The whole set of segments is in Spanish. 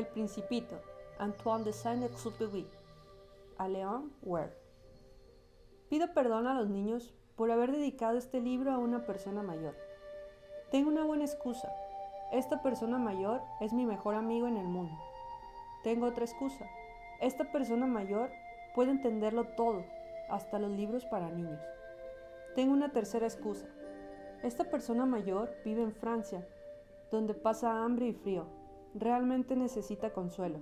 El Principito, Antoine de Saint-Exupéry, a Leon Ware. Pido perdón a los niños por haber dedicado este libro a una persona mayor. Tengo una buena excusa. Esta persona mayor es mi mejor amigo en el mundo. Tengo otra excusa. Esta persona mayor puede entenderlo todo, hasta los libros para niños. Tengo una tercera excusa. Esta persona mayor vive en Francia, donde pasa hambre y frío. Realmente necesita consuelo.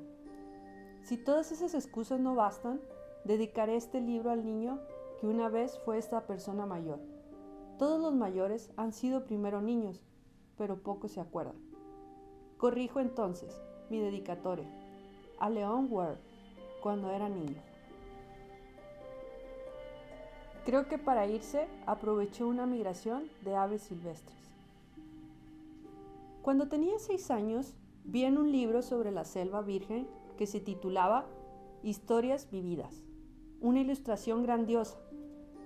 Si todas esas excusas no bastan, dedicaré este libro al niño que una vez fue esta persona mayor. Todos los mayores han sido primero niños, pero pocos se acuerdan. Corrijo entonces mi dedicatoria a Leon Ware cuando era niño. Creo que para irse aprovechó una migración de aves silvestres. Cuando tenía seis años, vi en un libro sobre la selva virgen que se titulaba Historias vividas. Una ilustración grandiosa.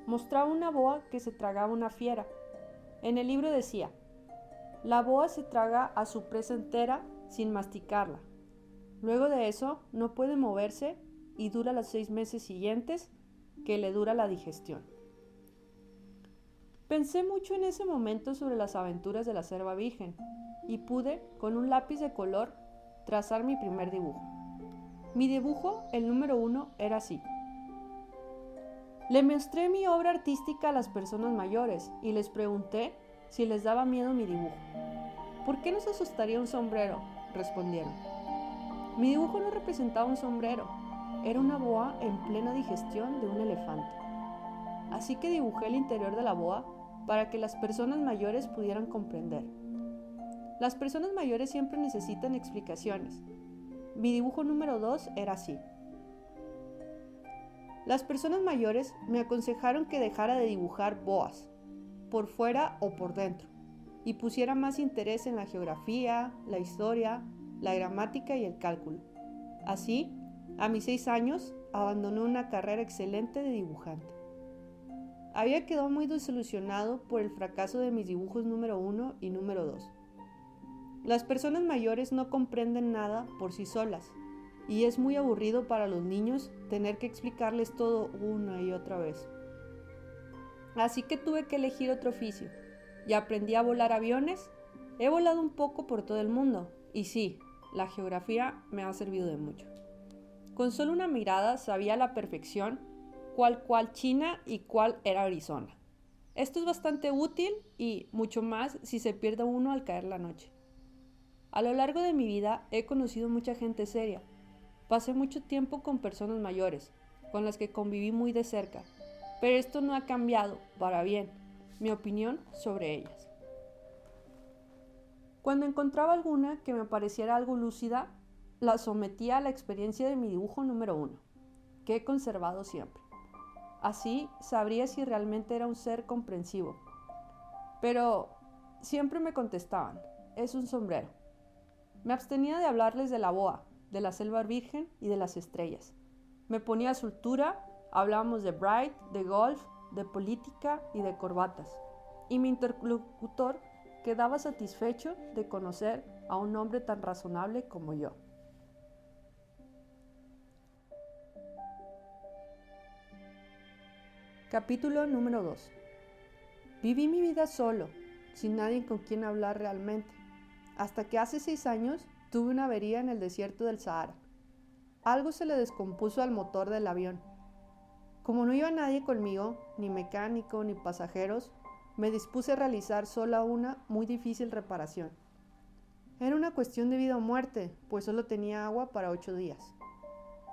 Mostraba una boa que se tragaba una fiera. En el libro decía, la boa se traga a su presa entera sin masticarla. Luego de eso no puede moverse y dura los seis meses siguientes que le dura la digestión. Pensé mucho en ese momento sobre las aventuras de la selva virgen y pude, con un lápiz de color, trazar mi primer dibujo. Mi dibujo, el número uno, era así. Le mostré mi obra artística a las personas mayores y les pregunté si les daba miedo mi dibujo. ¿Por qué no se asustaría un sombrero? respondieron. Mi dibujo no representaba un sombrero, era una boa en plena digestión de un elefante. Así que dibujé el interior de la boa para que las personas mayores pudieran comprender. Las personas mayores siempre necesitan explicaciones. Mi dibujo número 2 era así. Las personas mayores me aconsejaron que dejara de dibujar boas, por fuera o por dentro, y pusiera más interés en la geografía, la historia, la gramática y el cálculo. Así, a mis seis años, abandoné una carrera excelente de dibujante. Había quedado muy desilusionado por el fracaso de mis dibujos número uno y número dos. Las personas mayores no comprenden nada por sí solas y es muy aburrido para los niños tener que explicarles todo una y otra vez. Así que tuve que elegir otro oficio y aprendí a volar aviones. He volado un poco por todo el mundo y sí, la geografía me ha servido de mucho. Con solo una mirada sabía a la perfección cuál cuál China y cuál era Arizona. Esto es bastante útil y mucho más si se pierde uno al caer la noche. A lo largo de mi vida he conocido mucha gente seria. Pasé mucho tiempo con personas mayores, con las que conviví muy de cerca, pero esto no ha cambiado, para bien, mi opinión sobre ellas. Cuando encontraba alguna que me pareciera algo lúcida, la sometía a la experiencia de mi dibujo número uno, que he conservado siempre. Así sabría si realmente era un ser comprensivo. Pero siempre me contestaban, es un sombrero. Me abstenía de hablarles de la boa, de la selva virgen y de las estrellas. Me ponía a su altura, hablábamos de Bright, de golf, de política y de corbatas. Y mi interlocutor quedaba satisfecho de conocer a un hombre tan razonable como yo. Capítulo número 2. Viví mi vida solo, sin nadie con quien hablar realmente, hasta que hace seis años tuve una avería en el desierto del Sahara. Algo se le descompuso al motor del avión. Como no iba nadie conmigo, ni mecánico ni pasajeros, me dispuse a realizar sola una muy difícil reparación. Era una cuestión de vida o muerte, pues solo tenía agua para ocho días.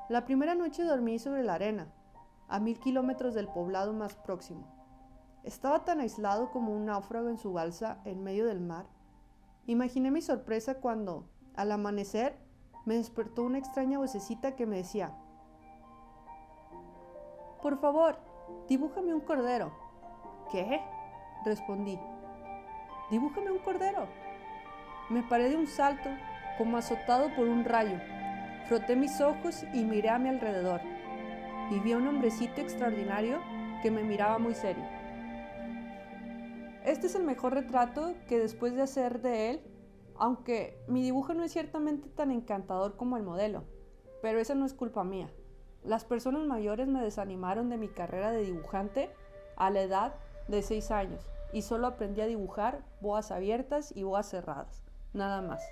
La primera noche dormí sobre la arena, a mil kilómetros del poblado más próximo. Estaba tan aislado como un náufrago en su balsa en medio del mar. Imaginé mi sorpresa cuando, al amanecer, me despertó una extraña vocecita que me decía, Por favor, dibújame un cordero. ¿Qué? respondí. Dibújame un cordero. Me paré de un salto, como azotado por un rayo. Froté mis ojos y miré a mi alrededor y vi a un hombrecito extraordinario que me miraba muy serio. Este es el mejor retrato que después de hacer de él, Aunque mi dibujo no es ciertamente tan encantador como el modelo, pero esa no es culpa mía. Las personas mayores me desanimaron de mi carrera de dibujante a la edad de 6 años y solo aprendí a dibujar boas abiertas y boas cerradas, nada más.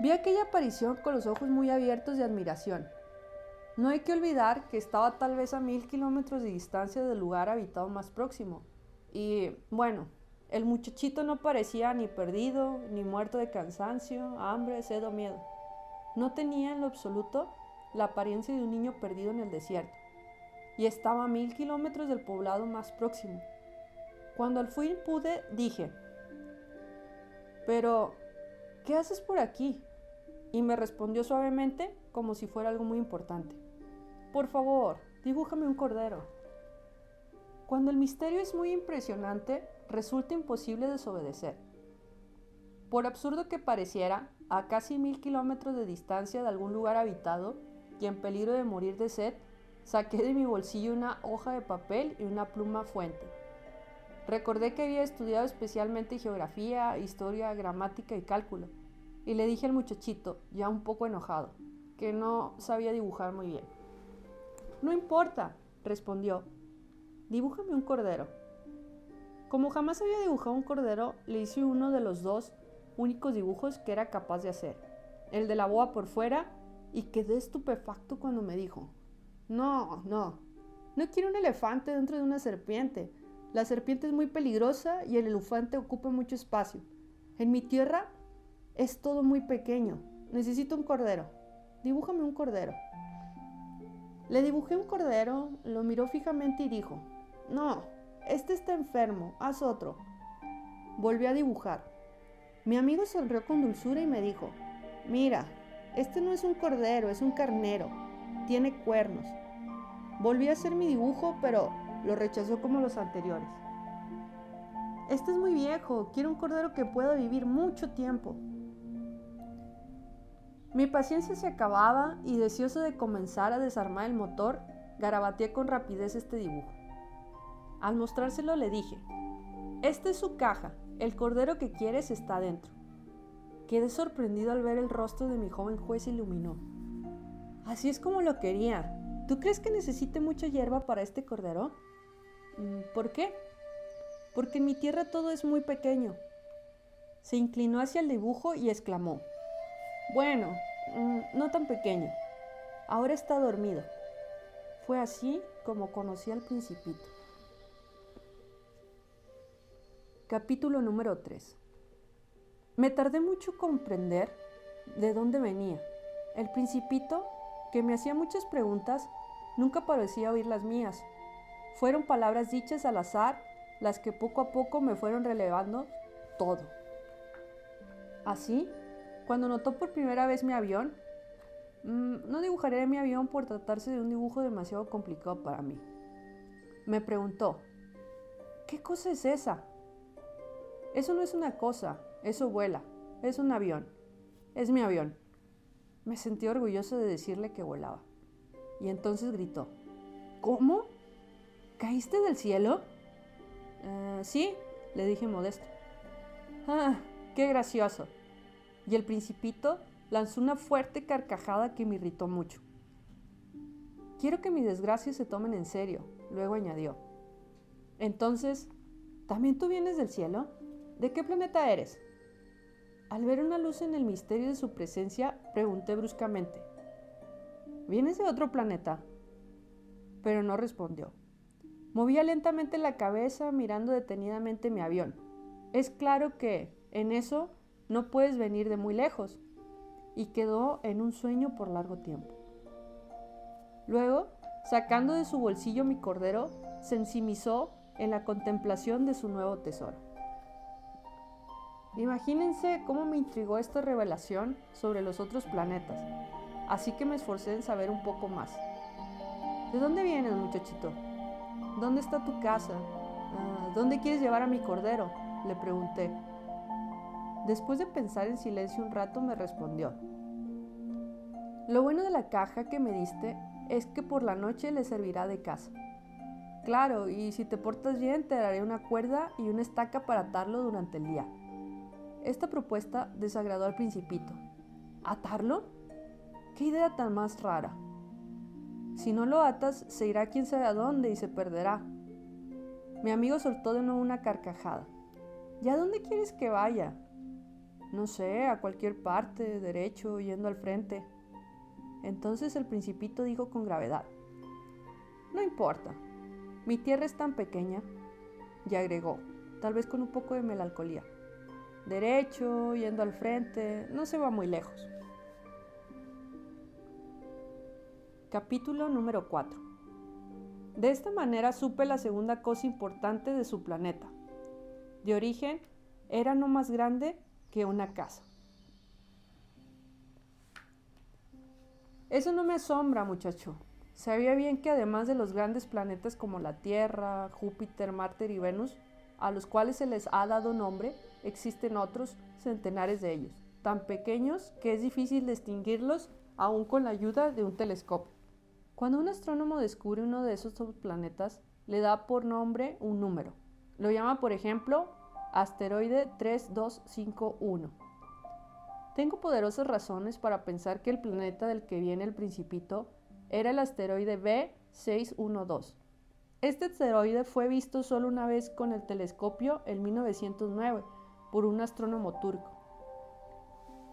Vi aquella aparición con los ojos muy abiertos de admiración. No hay que olvidar que estaba tal vez a mil kilómetros de distancia del lugar habitado más próximo. Y bueno, el muchachito no parecía ni perdido, ni muerto de cansancio, hambre, sed o miedo. No tenía en lo absoluto la apariencia de un niño perdido en el desierto. Y estaba a mil kilómetros del poblado más próximo. Cuando al fin pude, dije, pero, ¿qué haces por aquí? Y me respondió suavemente como si fuera algo muy importante. Por favor, dibújame un cordero. Cuando el misterio es muy impresionante, resulta imposible desobedecer. Por absurdo que pareciera, a casi mil kilómetros de distancia de algún lugar habitado y en peligro de morir de sed, saqué de mi bolsillo una hoja de papel y una pluma fuente. Recordé que había estudiado especialmente geografía, historia, gramática y cálculo, y le dije al muchachito, ya un poco enojado, que no sabía dibujar muy bien. No importa, respondió, dibújame un cordero. Como jamás había dibujado un cordero, le hice uno de los dos únicos dibujos que era capaz de hacer, el de la boa por fuera, y quedé estupefacto cuando me dijo, no, no, no quiero un elefante dentro de una serpiente, la serpiente es muy peligrosa y el elefante ocupa mucho espacio. En mi tierra es todo muy pequeño. Necesito un cordero. Dibújame un cordero. Le dibujé un cordero, lo miró fijamente y dijo, no, este está enfermo, haz otro. Volví a dibujar. Mi amigo sonrió con dulzura y me dijo, mira, este no es un cordero, es un carnero. Tiene cuernos. Volví a hacer mi dibujo, pero lo rechazó como los anteriores. Este es muy viejo, quiero un cordero que pueda vivir mucho tiempo. Mi paciencia se acababa y deseoso de comenzar a desarmar el motor, garabateé con rapidez este dibujo. Al mostrárselo le dije, esta es su caja, el cordero que quieres está dentro. Quedé sorprendido al ver el rostro de mi joven juez iluminó. Así es como lo quería. ¿Tú crees que necesite mucha hierba para este cordero? Mm, ¿Por qué? Porque en mi tierra todo es muy pequeño. Se inclinó hacia el dibujo y exclamó, Bueno, mm, no tan pequeño. Ahora está dormido. Fue así como conocí al principito. Capítulo número 3. Me tardé mucho en comprender de dónde venía. El principito, que me hacía muchas preguntas, nunca parecía oír las mías, fueron palabras dichas al azar las que poco a poco me fueron relevando todo. Así, cuando notó por primera vez mi avión, mm, no dibujaré mi avión por tratarse de un dibujo demasiado complicado para mí. Me preguntó, ¿qué cosa es esa? Eso no es una cosa, eso vuela, es un avión, es mi avión. Me sentí orgulloso de decirle que volaba. Y entonces gritó, ¿cómo? ¿Caíste del cielo? Eh, sí, le dije modesto. Ah, qué gracioso. Y el principito lanzó una fuerte carcajada que me irritó mucho. Quiero que mis desgracias se tomen en serio, luego añadió. Entonces, ¿también tú vienes del cielo? ¿De qué planeta eres? Al ver una luz en el misterio de su presencia, pregunté bruscamente. ¿Vienes de otro planeta? Pero no respondió. Movía lentamente la cabeza mirando detenidamente mi avión. Es claro que, en eso, no puedes venir de muy lejos. Y quedó en un sueño por largo tiempo. Luego, sacando de su bolsillo mi cordero, se ensimisó en la contemplación de su nuevo tesoro. Imagínense cómo me intrigó esta revelación sobre los otros planetas, así que me esforcé en saber un poco más. ¿De dónde vienes, muchachito? ¿Dónde está tu casa? Ah, ¿Dónde quieres llevar a mi cordero? Le pregunté. Después de pensar en silencio un rato me respondió. Lo bueno de la caja que me diste es que por la noche le servirá de casa. Claro, y si te portas bien te daré una cuerda y una estaca para atarlo durante el día. Esta propuesta desagradó al principito. ¿Atarlo? ¿Qué idea tan más rara? Si no lo atas, se irá quién sabe a dónde y se perderá. Mi amigo soltó de nuevo una carcajada. ¿Y a dónde quieres que vaya? No sé, a cualquier parte, derecho, yendo al frente. Entonces el principito dijo con gravedad. No importa, mi tierra es tan pequeña. Y agregó, tal vez con un poco de melancolía. Derecho, yendo al frente, no se va muy lejos. Capítulo número 4. De esta manera supe la segunda cosa importante de su planeta. De origen, era no más grande que una casa. Eso no me asombra, muchacho. Sabía bien que además de los grandes planetas como la Tierra, Júpiter, Marte y Venus, a los cuales se les ha dado nombre, existen otros centenares de ellos, tan pequeños que es difícil distinguirlos aún con la ayuda de un telescopio. Cuando un astrónomo descubre uno de esos planetas, le da por nombre un número. Lo llama, por ejemplo, asteroide 3251. Tengo poderosas razones para pensar que el planeta del que viene el principito era el asteroide B612. Este asteroide fue visto solo una vez con el telescopio en 1909 por un astrónomo turco.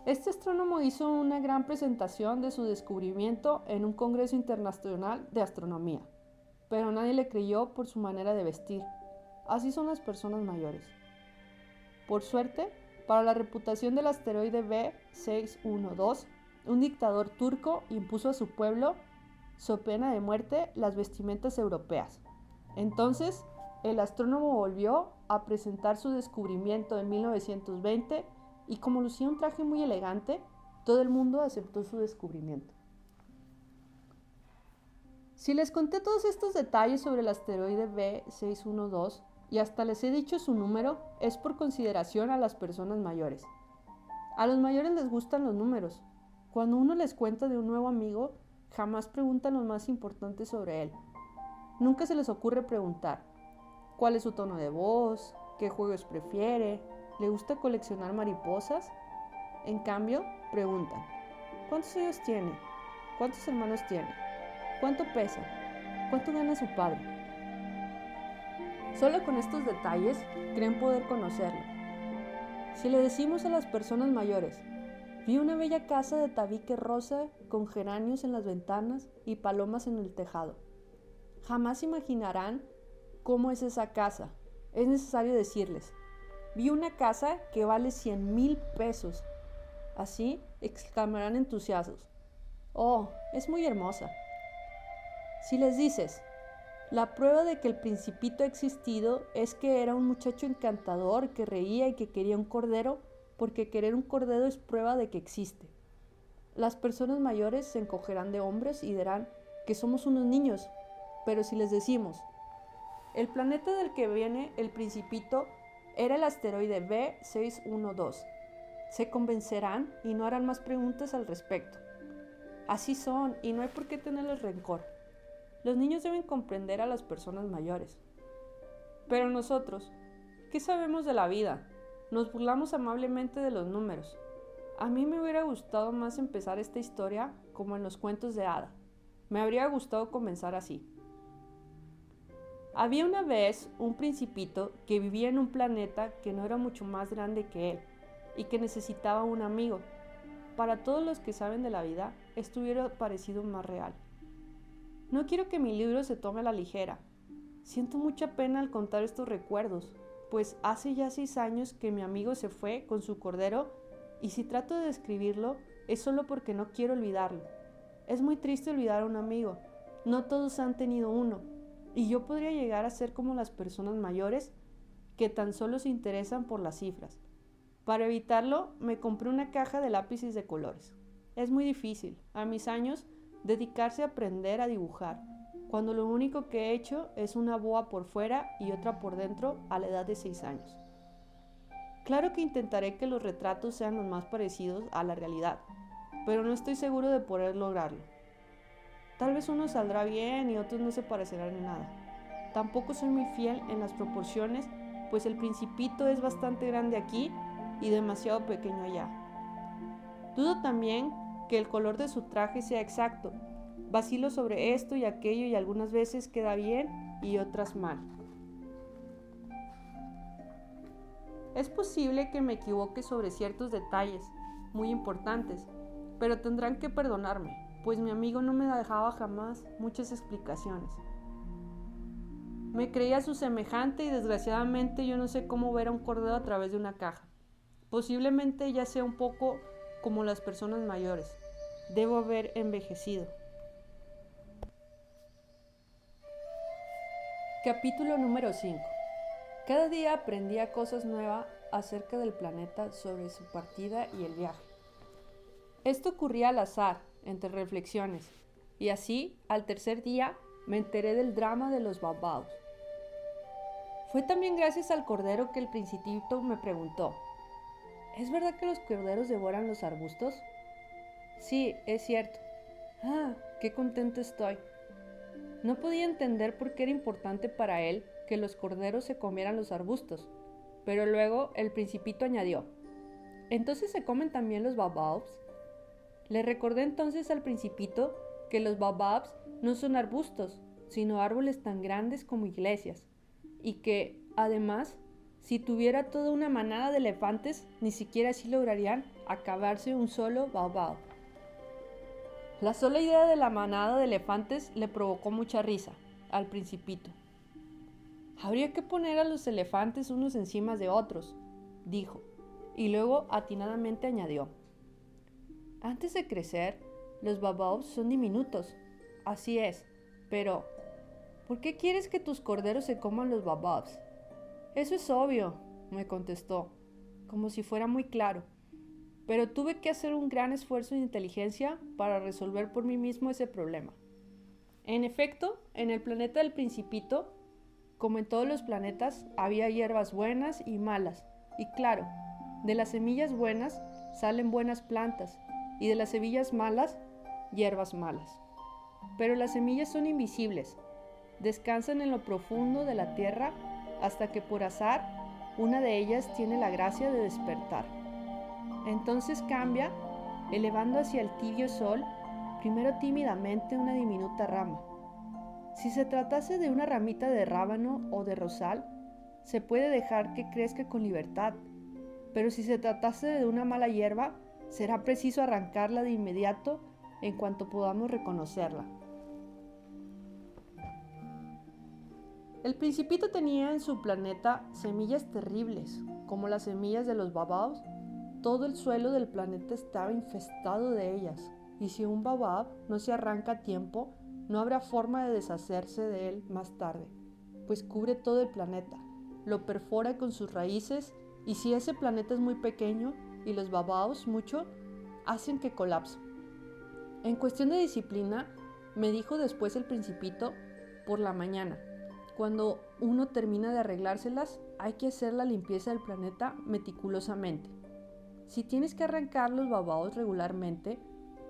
Este astrónomo hizo una gran presentación de su descubrimiento en un Congreso Internacional de Astronomía, pero nadie le creyó por su manera de vestir. Así son las personas mayores. Por suerte, para la reputación del asteroide B612, un dictador turco impuso a su pueblo, so pena de muerte, las vestimentas europeas. Entonces, el astrónomo volvió a presentar su descubrimiento en 1920 y como lucía un traje muy elegante, todo el mundo aceptó su descubrimiento. Si les conté todos estos detalles sobre el asteroide B612 y hasta les he dicho su número, es por consideración a las personas mayores. A los mayores les gustan los números. Cuando uno les cuenta de un nuevo amigo, jamás preguntan lo más importante sobre él. Nunca se les ocurre preguntar cuál es su tono de voz, qué juegos prefiere, ¿Le gusta coleccionar mariposas? En cambio, preguntan, ¿cuántos años tiene? ¿Cuántos hermanos tiene? ¿Cuánto pesa? ¿Cuánto gana su padre? Solo con estos detalles creen poder conocerlo. Si le decimos a las personas mayores, vi una bella casa de tabique rosa con geranios en las ventanas y palomas en el tejado, jamás imaginarán cómo es esa casa. Es necesario decirles, Vi una casa que vale 100 mil pesos. Así exclamarán entusiastos. Oh, es muy hermosa. Si les dices, la prueba de que el principito ha existido es que era un muchacho encantador que reía y que quería un cordero, porque querer un cordero es prueba de que existe. Las personas mayores se encogerán de hombres y dirán que somos unos niños, pero si les decimos, el planeta del que viene el principito era el asteroide B612. Se convencerán y no harán más preguntas al respecto. Así son y no hay por qué tenerles rencor. Los niños deben comprender a las personas mayores. Pero nosotros, ¿qué sabemos de la vida? Nos burlamos amablemente de los números. A mí me hubiera gustado más empezar esta historia como en los cuentos de hada. Me habría gustado comenzar así. Había una vez un principito que vivía en un planeta que no era mucho más grande que él y que necesitaba un amigo. Para todos los que saben de la vida, esto hubiera parecido más real. No quiero que mi libro se tome a la ligera. Siento mucha pena al contar estos recuerdos, pues hace ya seis años que mi amigo se fue con su cordero y si trato de describirlo es solo porque no quiero olvidarlo. Es muy triste olvidar a un amigo. No todos han tenido uno y yo podría llegar a ser como las personas mayores que tan solo se interesan por las cifras. Para evitarlo, me compré una caja de lápices de colores. Es muy difícil, a mis años, dedicarse a aprender a dibujar, cuando lo único que he hecho es una boa por fuera y otra por dentro a la edad de 6 años. Claro que intentaré que los retratos sean los más parecidos a la realidad, pero no estoy seguro de poder lograrlo. Tal vez uno saldrá bien y otros no se parecerán en nada. Tampoco soy muy fiel en las proporciones, pues el principito es bastante grande aquí y demasiado pequeño allá. Dudo también que el color de su traje sea exacto. Vacilo sobre esto y aquello y algunas veces queda bien y otras mal. Es posible que me equivoque sobre ciertos detalles muy importantes, pero tendrán que perdonarme, pues mi amigo no me dejaba jamás muchas explicaciones. Me creía su semejante y desgraciadamente yo no sé cómo ver a un cordero a través de una caja. Posiblemente ya sea un poco como las personas mayores. Debo haber envejecido. Capítulo número 5. Cada día aprendía cosas nuevas acerca del planeta sobre su partida y el viaje. Esto ocurría al azar, entre reflexiones, y así, al tercer día, me enteré del drama de los babaos. Fue también gracias al cordero que el principito me preguntó, ¿es verdad que los corderos devoran los arbustos? Sí, es cierto. Ah, qué contento estoy. No podía entender por qué era importante para él que los corderos se comieran los arbustos, pero luego el principito añadió, ¿entonces se comen también los bababs? Le recordé entonces al principito que los bababs no son arbustos, sino árboles tan grandes como iglesias, y que, además, si tuviera toda una manada de elefantes, ni siquiera así lograrían acabarse un solo baobab. La sola idea de la manada de elefantes le provocó mucha risa al principito. Habría que poner a los elefantes unos encima de otros, dijo, y luego atinadamente añadió. Antes de crecer, los baobabs son diminutos, así es, pero ¿Por qué quieres que tus corderos se coman los bababs? Eso es obvio, me contestó, como si fuera muy claro. Pero tuve que hacer un gran esfuerzo de inteligencia para resolver por mí mismo ese problema. En efecto, en el planeta del principito, como en todos los planetas, había hierbas buenas y malas. Y claro, de las semillas buenas salen buenas plantas y de las semillas malas, hierbas malas. Pero las semillas son invisibles descansan en lo profundo de la tierra hasta que por azar una de ellas tiene la gracia de despertar. Entonces cambia, elevando hacia el tibio sol, primero tímidamente una diminuta rama. Si se tratase de una ramita de rábano o de rosal, se puede dejar que crezca con libertad, pero si se tratase de una mala hierba, será preciso arrancarla de inmediato en cuanto podamos reconocerla. El principito tenía en su planeta semillas terribles, como las semillas de los babaos. Todo el suelo del planeta estaba infestado de ellas, y si un babab no se arranca a tiempo, no habrá forma de deshacerse de él más tarde, pues cubre todo el planeta, lo perfora con sus raíces, y si ese planeta es muy pequeño y los babaos mucho, hacen que colapse. En cuestión de disciplina, me dijo después el principito por la mañana, cuando uno termina de arreglárselas, hay que hacer la limpieza del planeta meticulosamente. Si tienes que arrancar los babaos regularmente,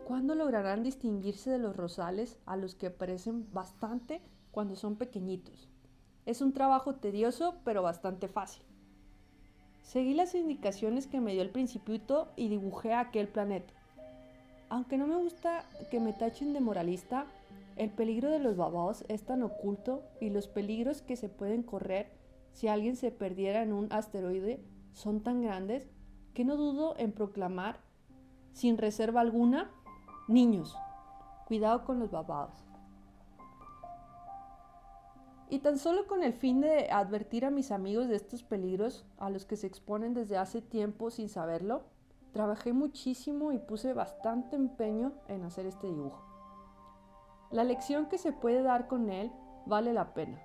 ¿cuándo lograrán distinguirse de los rosales a los que aparecen bastante cuando son pequeñitos? Es un trabajo tedioso, pero bastante fácil. Seguí las indicaciones que me dio el principito y dibujé aquel planeta. Aunque no me gusta que me tachen de moralista, el peligro de los babaos es tan oculto y los peligros que se pueden correr si alguien se perdiera en un asteroide son tan grandes que no dudo en proclamar, sin reserva alguna, niños, cuidado con los babaos. Y tan solo con el fin de advertir a mis amigos de estos peligros a los que se exponen desde hace tiempo sin saberlo, trabajé muchísimo y puse bastante empeño en hacer este dibujo. La lección que se puede dar con él vale la pena.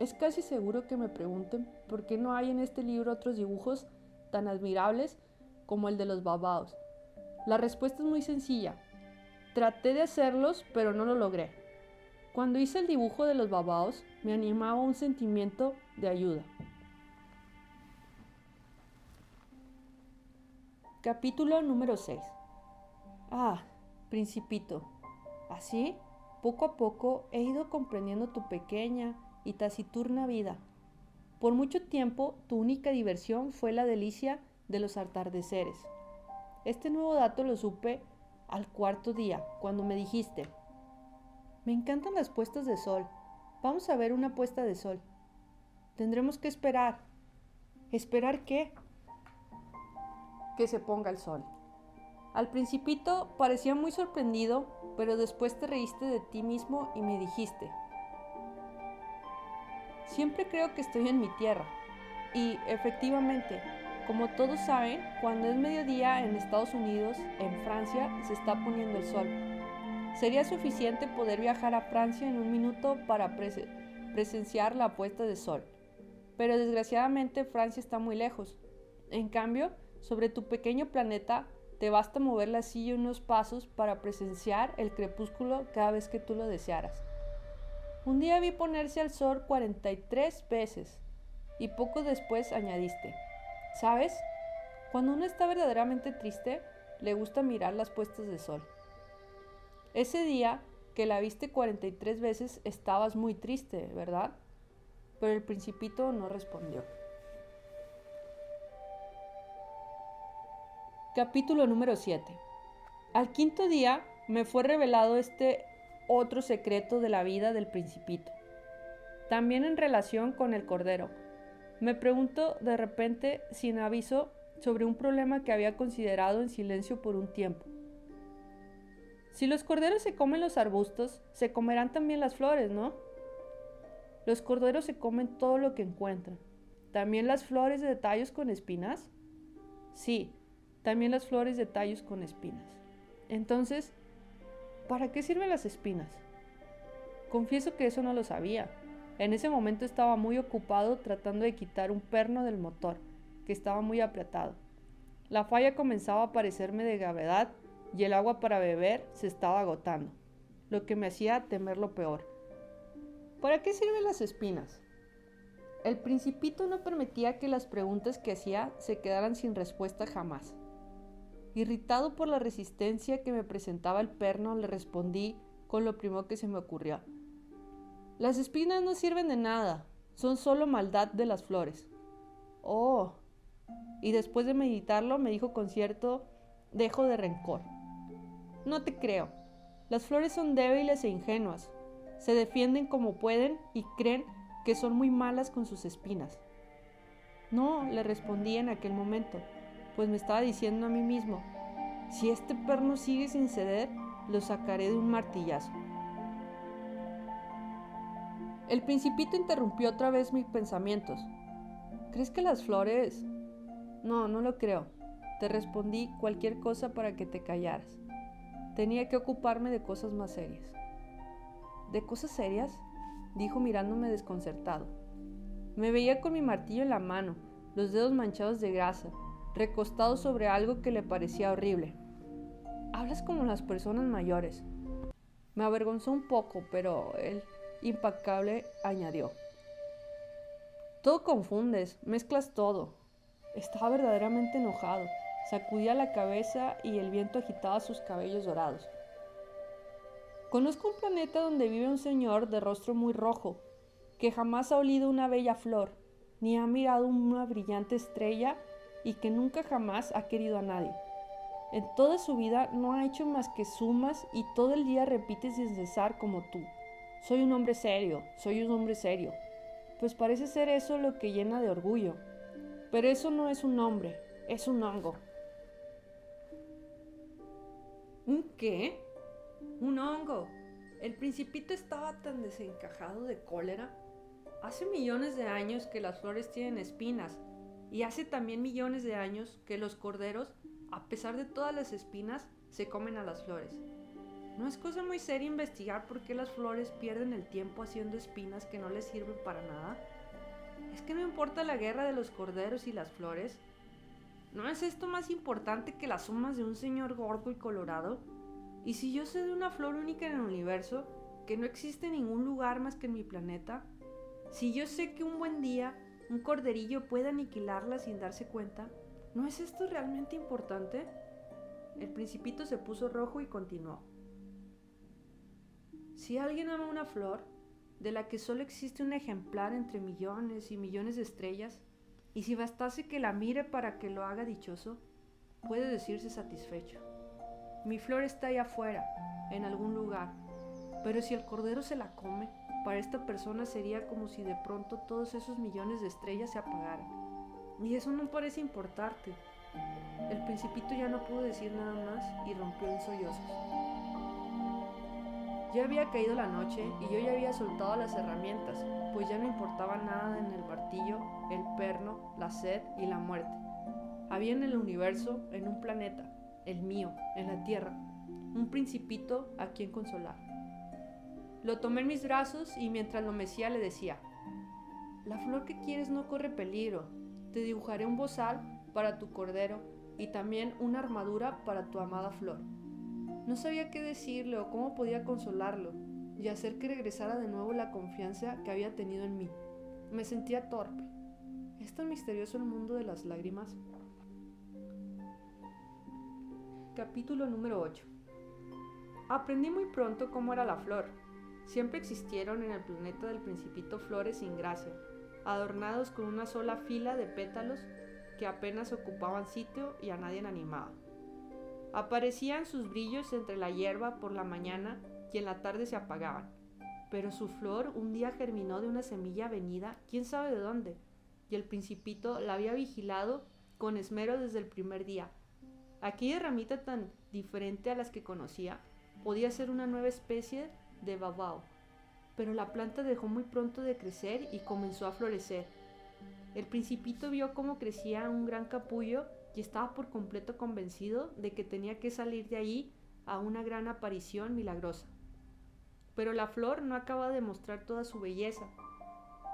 Es casi seguro que me pregunten por qué no hay en este libro otros dibujos tan admirables como el de los babaos. La respuesta es muy sencilla. Traté de hacerlos, pero no lo logré. Cuando hice el dibujo de los babaos, me animaba un sentimiento de ayuda. Capítulo número 6. Ah, principito. ¿Así? Poco a poco he ido comprendiendo tu pequeña y taciturna vida. Por mucho tiempo tu única diversión fue la delicia de los atardeceres. Este nuevo dato lo supe al cuarto día, cuando me dijiste, me encantan las puestas de sol, vamos a ver una puesta de sol. Tendremos que esperar. ¿Esperar qué? Que se ponga el sol. Al principito parecía muy sorprendido, pero después te reíste de ti mismo y me dijiste, siempre creo que estoy en mi tierra. Y efectivamente, como todos saben, cuando es mediodía en Estados Unidos, en Francia, se está poniendo el sol. Sería suficiente poder viajar a Francia en un minuto para presenciar la puesta de sol. Pero desgraciadamente Francia está muy lejos. En cambio, sobre tu pequeño planeta te basta mover la silla unos pasos para presenciar el crepúsculo cada vez que tú lo desearas. Un día vi ponerse al sol 43 veces y poco después añadiste, ¿Sabes? Cuando uno está verdaderamente triste, le gusta mirar las puestas de sol. Ese día que la viste 43 veces estabas muy triste, ¿verdad? Pero el principito no respondió. Capítulo número 7. Al quinto día me fue revelado este otro secreto de la vida del principito, también en relación con el cordero me pregunto de repente, sin aviso, sobre un problema que había considerado en silencio por un tiempo. Si los corderos se comen los arbustos, se comerán también las flores, ¿no? Los corderos se comen todo lo que encuentran. ¿También las flores de tallos con espinas? Sí, también las flores de tallos con espinas. Entonces, ¿para qué sirven las espinas? Confieso que eso no lo sabía. En ese momento estaba muy ocupado tratando de quitar un perno del motor, que estaba muy apretado. La falla comenzaba a parecerme de gravedad y el agua para beber se estaba agotando, lo que me hacía temer lo peor. ¿Para qué sirven las espinas? El principito no permitía que las preguntas que hacía se quedaran sin respuesta jamás. Irritado por la resistencia que me presentaba el perno, le respondí con lo primero que se me ocurrió. Las espinas no sirven de nada, son solo maldad de las flores. Oh. Y después de meditarlo me dijo con cierto dejo de rencor. No te creo. Las flores son débiles e ingenuas. Se defienden como pueden y creen que son muy malas con sus espinas. No, le respondí en aquel momento, pues me estaba diciendo a mí mismo, si este perno sigue sin ceder, lo sacaré de un martillazo. El principito interrumpió otra vez mis pensamientos. ¿Crees que las flores... No, no lo creo. Te respondí cualquier cosa para que te callaras. Tenía que ocuparme de cosas más serias. ¿De cosas serias? dijo mirándome desconcertado. Me veía con mi martillo en la mano, los dedos manchados de grasa, recostado sobre algo que le parecía horrible. Hablas como las personas mayores. Me avergonzó un poco, pero él impacable, añadió. Todo confundes, mezclas todo. Estaba verdaderamente enojado. Sacudía la cabeza y el viento agitaba sus cabellos dorados. Conozco un planeta donde vive un señor de rostro muy rojo, que jamás ha olido una bella flor, ni ha mirado una brillante estrella y que nunca jamás ha querido a nadie. En toda su vida no ha hecho más que sumas y todo el día repite sin cesar como tú. Soy un hombre serio, soy un hombre serio. Pues parece ser eso lo que llena de orgullo. Pero eso no es un hombre, es un hongo. ¿Un qué? Un hongo. El principito estaba tan desencajado de cólera. Hace millones de años que las flores tienen espinas y hace también millones de años que los corderos, a pesar de todas las espinas, se comen a las flores. ¿No es cosa muy seria investigar por qué las flores pierden el tiempo haciendo espinas que no les sirven para nada? ¿Es que no importa la guerra de los corderos y las flores? ¿No es esto más importante que las sumas de un señor gordo y colorado? ¿Y si yo sé de una flor única en el universo, que no existe en ningún lugar más que en mi planeta? Si yo sé que un buen día un corderillo puede aniquilarla sin darse cuenta, ¿no es esto realmente importante? El principito se puso rojo y continuó. Si alguien ama una flor, de la que solo existe un ejemplar entre millones y millones de estrellas, Y si bastase que la mire para que lo haga dichoso, puede decirse satisfecho. Mi flor está allá afuera, en algún lugar, pero si el cordero se la come, para esta persona sería como si de pronto todos esos millones de estrellas se apagaran. Y eso no parece importarte. El principito ya no pudo decir nada más y rompió en sollozos. Ya había caído la noche y yo ya había soltado las herramientas, pues ya no importaba nada en el martillo, el perno, la sed y la muerte. Había en el universo, en un planeta, el mío, en la Tierra, un principito a quien consolar. Lo tomé en mis brazos y mientras lo mecía le decía, la flor que quieres no corre peligro, te dibujaré un bozal para tu cordero y también una armadura para tu amada flor. No sabía qué decirle o cómo podía consolarlo y hacer que regresara de nuevo la confianza que había tenido en mí. Me sentía torpe. ¿Es tan misterioso el mundo de las lágrimas? Capítulo número 8 Aprendí muy pronto cómo era la flor. Siempre existieron en el planeta del principito flores sin gracia, adornados con una sola fila de pétalos que apenas ocupaban sitio y a nadie animaba. Aparecían sus brillos entre la hierba por la mañana y en la tarde se apagaban. Pero su flor un día germinó de una semilla venida, quién sabe de dónde, y el principito la había vigilado con esmero desde el primer día. Aquella ramita tan diferente a las que conocía podía ser una nueva especie de babao, pero la planta dejó muy pronto de crecer y comenzó a florecer. El principito vio cómo crecía un gran capullo y estaba por completo convencido de que tenía que salir de ahí a una gran aparición milagrosa. Pero la flor no acaba de mostrar toda su belleza,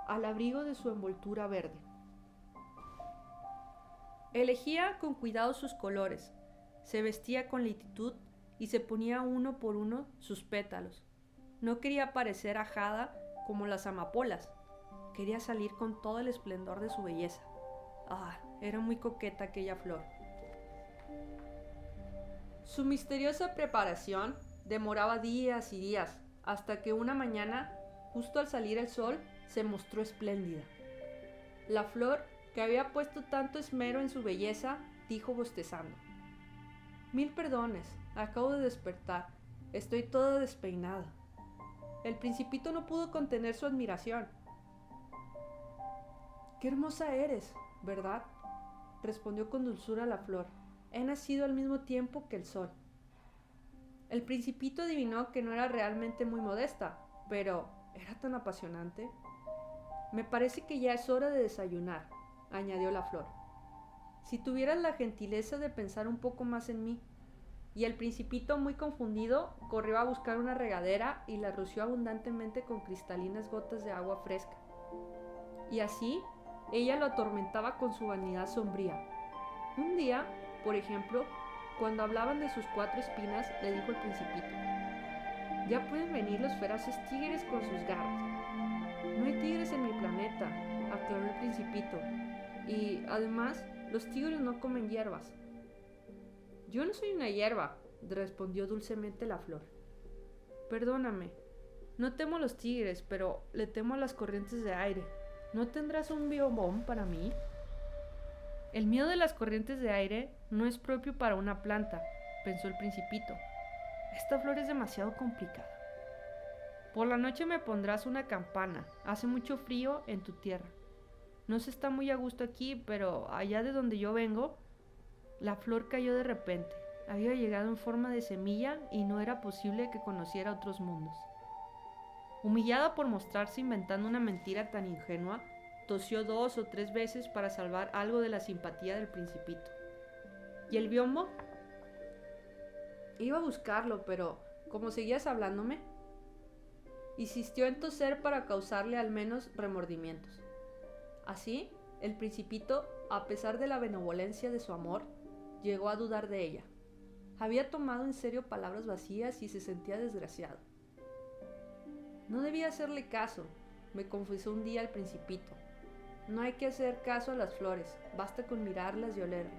al abrigo de su envoltura verde. Elegía con cuidado sus colores, se vestía con lentitud y se ponía uno por uno sus pétalos. No quería parecer ajada como las amapolas, quería salir con todo el esplendor de su belleza. Ah, era muy coqueta aquella flor. Su misteriosa preparación demoraba días y días, hasta que una mañana, justo al salir el sol, se mostró espléndida. La flor, que había puesto tanto esmero en su belleza, dijo bostezando. Mil perdones, acabo de despertar, estoy toda despeinada. El principito no pudo contener su admiración. Qué hermosa eres, ¿verdad? Respondió con dulzura la flor. He nacido al mismo tiempo que el sol. El principito adivinó que no era realmente muy modesta, pero ¿era tan apasionante? Me parece que ya es hora de desayunar, añadió la flor. Si tuvieras la gentileza de pensar un poco más en mí. Y el principito, muy confundido, corrió a buscar una regadera y la roció abundantemente con cristalinas gotas de agua fresca. Y así ella lo atormentaba con su vanidad sombría. Un día, por ejemplo, cuando hablaban de sus cuatro espinas, le dijo el principito, ya pueden venir los feraces tigres con sus garras. No hay tigres en mi planeta, aclaró el principito. Y además, los tigres no comen hierbas. Yo no soy una hierba, respondió dulcemente la flor. Perdóname, no temo a los tigres, pero le temo a las corrientes de aire. ¿No tendrás un biomón para mí? El miedo de las corrientes de aire no es propio para una planta, pensó el principito. Esta flor es demasiado complicada. Por la noche me pondrás una campana. Hace mucho frío en tu tierra. No se está muy a gusto aquí, pero allá de donde yo vengo, la flor cayó de repente. Había llegado en forma de semilla y no era posible que conociera otros mundos. Humillada por mostrarse inventando una mentira tan ingenua, tosió dos o tres veces para salvar algo de la simpatía del principito. ¿Y el biombo? Iba a buscarlo, pero como seguías hablándome, insistió en toser para causarle al menos remordimientos. Así, el principito, a pesar de la benevolencia de su amor, llegó a dudar de ella. Había tomado en serio palabras vacías y se sentía desgraciado. No debía hacerle caso, me confesó un día el principito. No hay que hacer caso a las flores, basta con mirarlas y olerlas.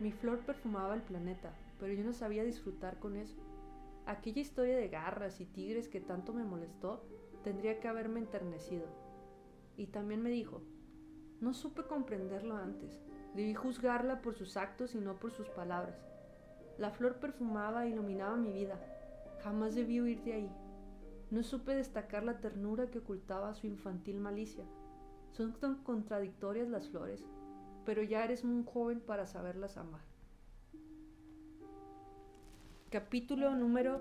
Mi flor perfumaba el planeta, pero yo no sabía disfrutar con eso. Aquella historia de garras y tigres que tanto me molestó tendría que haberme enternecido. Y también me dijo, No supe comprenderlo antes. Debí juzgarla por sus actos y no por sus palabras. La flor perfumaba e iluminaba mi vida. Jamás debí huir de ahí. No supe destacar la ternura que ocultaba su infantil malicia. Son tan contradictorias las flores, pero ya eres muy joven para saberlas amar. Capítulo número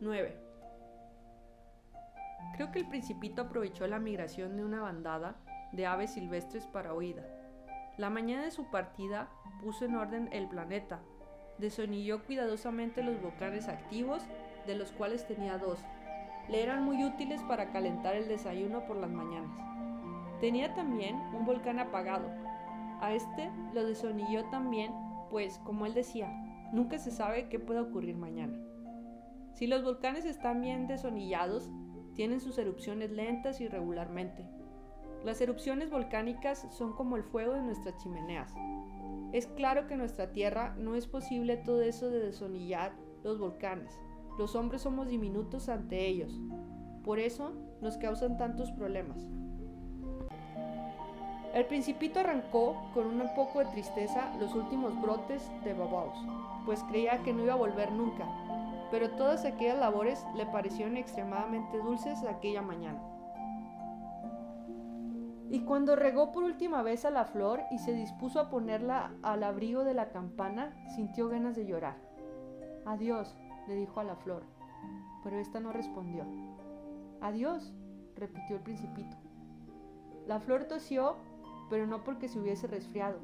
9 Creo que el principito aprovechó la migración de una bandada de aves silvestres para oída. La mañana de su partida puso en orden el planeta, desonilló cuidadosamente los volcanes activos, de los cuales tenía dos. Le eran muy útiles para calentar el desayuno por las mañanas. Tenía también un volcán apagado. A este lo desonilló también, pues, como él decía, nunca se sabe qué pueda ocurrir mañana. Si los volcanes están bien desonillados, tienen sus erupciones lentas y regularmente. Las erupciones volcánicas son como el fuego de nuestras chimeneas. Es claro que en nuestra Tierra no es posible todo eso de desonillar los volcanes. Los hombres somos diminutos ante ellos. Por eso nos causan tantos problemas. El principito arrancó con un poco de tristeza los últimos brotes de babaos, pues creía que no iba a volver nunca, pero todas aquellas labores le parecieron extremadamente dulces aquella mañana. Y cuando regó por última vez a la flor y se dispuso a ponerla al abrigo de la campana, sintió ganas de llorar. Adiós, le dijo a la flor, pero ésta no respondió. Adiós, repitió el principito. La flor tosió, pero no porque se hubiese resfriado.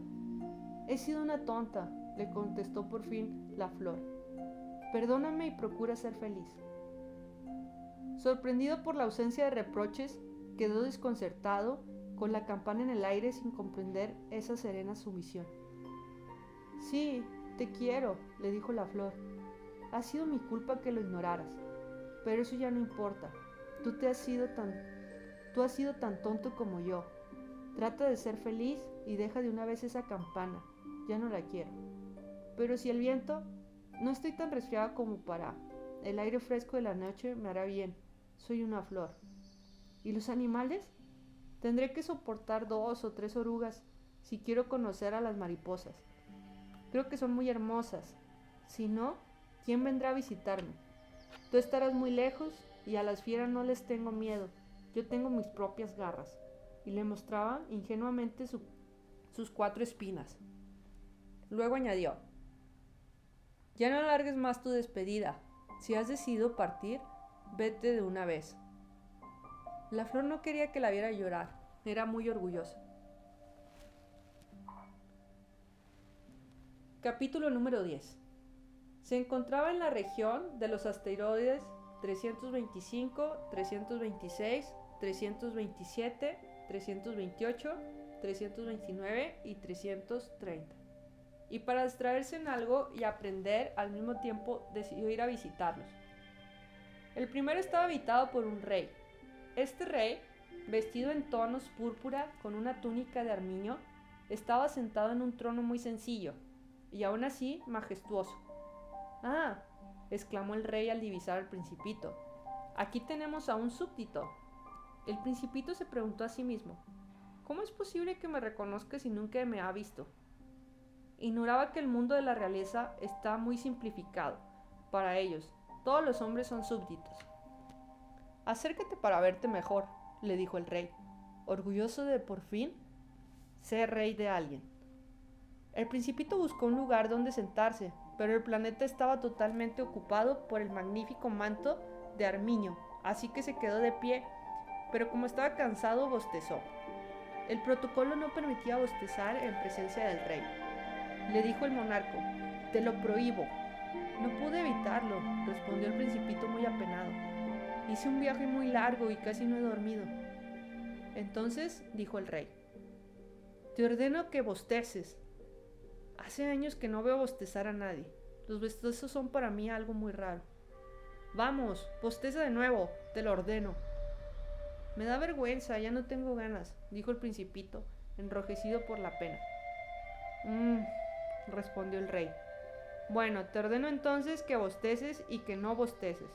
He sido una tonta, le contestó por fin la flor. Perdóname y procura ser feliz. Sorprendido por la ausencia de reproches, quedó desconcertado con la campana en el aire sin comprender esa serena sumisión. Sí, te quiero, le dijo la flor. Ha sido mi culpa que lo ignoraras, pero eso ya no importa. Tú te has sido tan tú has sido tan tonto como yo. Trata de ser feliz y deja de una vez esa campana. Ya no la quiero. Pero si el viento no estoy tan resfriado como para. El aire fresco de la noche me hará bien. Soy una flor. ¿Y los animales? Tendré que soportar dos o tres orugas si quiero conocer a las mariposas. Creo que son muy hermosas. Si no, ¿quién vendrá a visitarme? Tú estarás muy lejos y a las fieras no les tengo miedo. Yo tengo mis propias garras. Y le mostraba ingenuamente sus cuatro espinas. Luego añadió, ya no alargues más tu despedida. Si has decidido partir, vete de una vez. La flor no quería que la viera llorar, era muy orgullosa. Capítulo número 10. Se encontraba en la región de los asteroides 325, 326, 327, 328, 329 y 330. Y para distraerse en algo y aprender al mismo tiempo decidió ir a visitarlos. El primero estaba habitado por un rey, este rey, vestido en tonos púrpura con una túnica de armiño, estaba sentado en un trono muy sencillo, y aún así majestuoso. Ah, exclamó el rey al divisar al principito, aquí tenemos a un súbdito. El principito se preguntó a sí mismo, ¿cómo es posible que me reconozca si nunca me ha visto? Ignoraba que el mundo de la realeza está muy simplificado. Para ellos, todos los hombres son súbditos. Acércate para verte mejor, le dijo el rey, orgulloso de por fin ser rey de alguien. El principito buscó un lugar donde sentarse, pero el planeta estaba totalmente ocupado por el magnífico manto de armiño, así que se quedó de pie, pero como estaba cansado, bostezó. El protocolo no permitía bostezar en presencia del rey. Le dijo el monarca, te lo prohíbo. No pude evitarlo, respondió el principito muy apenado. Hice un viaje muy largo y casi no he dormido. Entonces dijo el rey, te ordeno que bosteces. Hace años que no veo bostezar a nadie. Los bostezos son para mí algo muy raro. Vamos, bosteza de nuevo, te lo ordeno. Me da vergüenza, ya no tengo ganas, dijo el principito, enrojecido por la pena. Mmm, respondió el rey. Bueno, te ordeno entonces que bosteces y que no bosteces.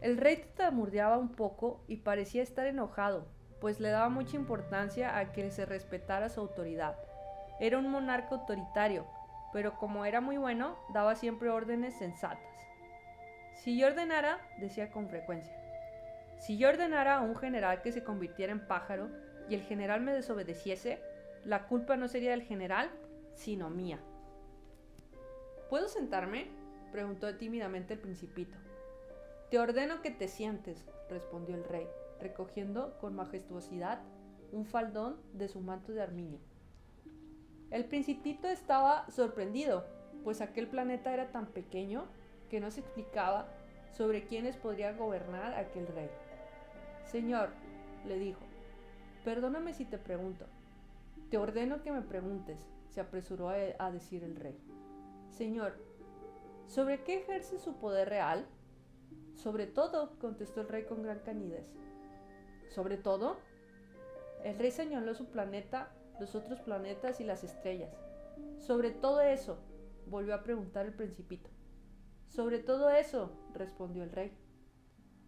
El rey tartamudeaba un poco y parecía estar enojado, pues le daba mucha importancia a que se respetara su autoridad. Era un monarca autoritario, pero como era muy bueno, daba siempre órdenes sensatas. Si yo ordenara, decía con frecuencia, si yo ordenara a un general que se convirtiera en pájaro y el general me desobedeciese, la culpa no sería del general, sino mía. ¿Puedo sentarme? preguntó tímidamente el principito. Te ordeno que te sientes, respondió el rey, recogiendo con majestuosidad un faldón de su manto de armiño. El principito estaba sorprendido, pues aquel planeta era tan pequeño que no se explicaba sobre quiénes podría gobernar aquel rey. Señor, le dijo, perdóname si te pregunto. Te ordeno que me preguntes, se apresuró a, decir el rey. Señor, ¿sobre qué ejerce su poder real? Sobre todo, contestó el rey con gran canidez. ¿Sobre todo? El rey señaló su planeta los otros planetas y las estrellas. Sobre todo eso, volvió a preguntar el principito. Sobre todo eso, respondió el rey.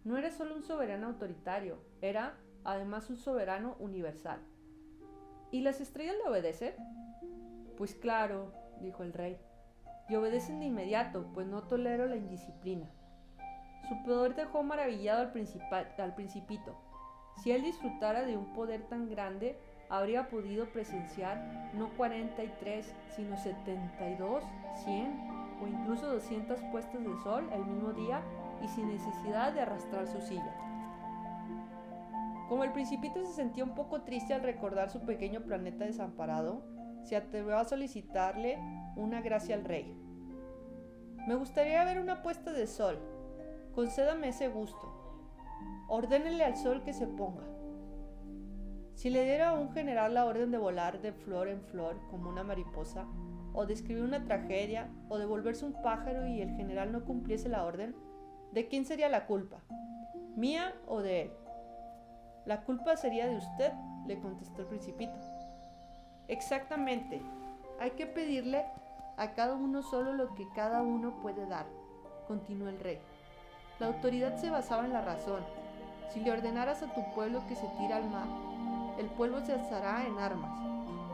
No eres solo un soberano autoritario, era además un soberano universal. ¿Y las estrellas le obedecen? Pues claro, dijo el rey, y obedecen de inmediato, pues no tolero la indisciplina. Su poder dejó maravillado al, al principito. Si él disfrutara de un poder tan grande, habría podido presenciar no 43, sino 72, 100 o incluso 200 puestas de sol el mismo día y sin necesidad de arrastrar su silla. Como el principito se sentía un poco triste al recordar su pequeño planeta desamparado, se atrevió a solicitarle una gracia al rey. Me gustaría ver una puesta de sol. Concédame ese gusto. Ordénele al sol que se ponga. Si le diera a un general la orden de volar de flor en flor como una mariposa, o de escribir una tragedia, o de volverse un pájaro y el general no cumpliese la orden, ¿de quién sería la culpa? ¿Mía o de él? La culpa sería de usted, le contestó el principito. Exactamente. Hay que pedirle a cada uno solo lo que cada uno puede dar, continuó el rey. La autoridad se basaba en la razón. Si le ordenaras a tu pueblo que se tira al mar, el pueblo se alzará en armas.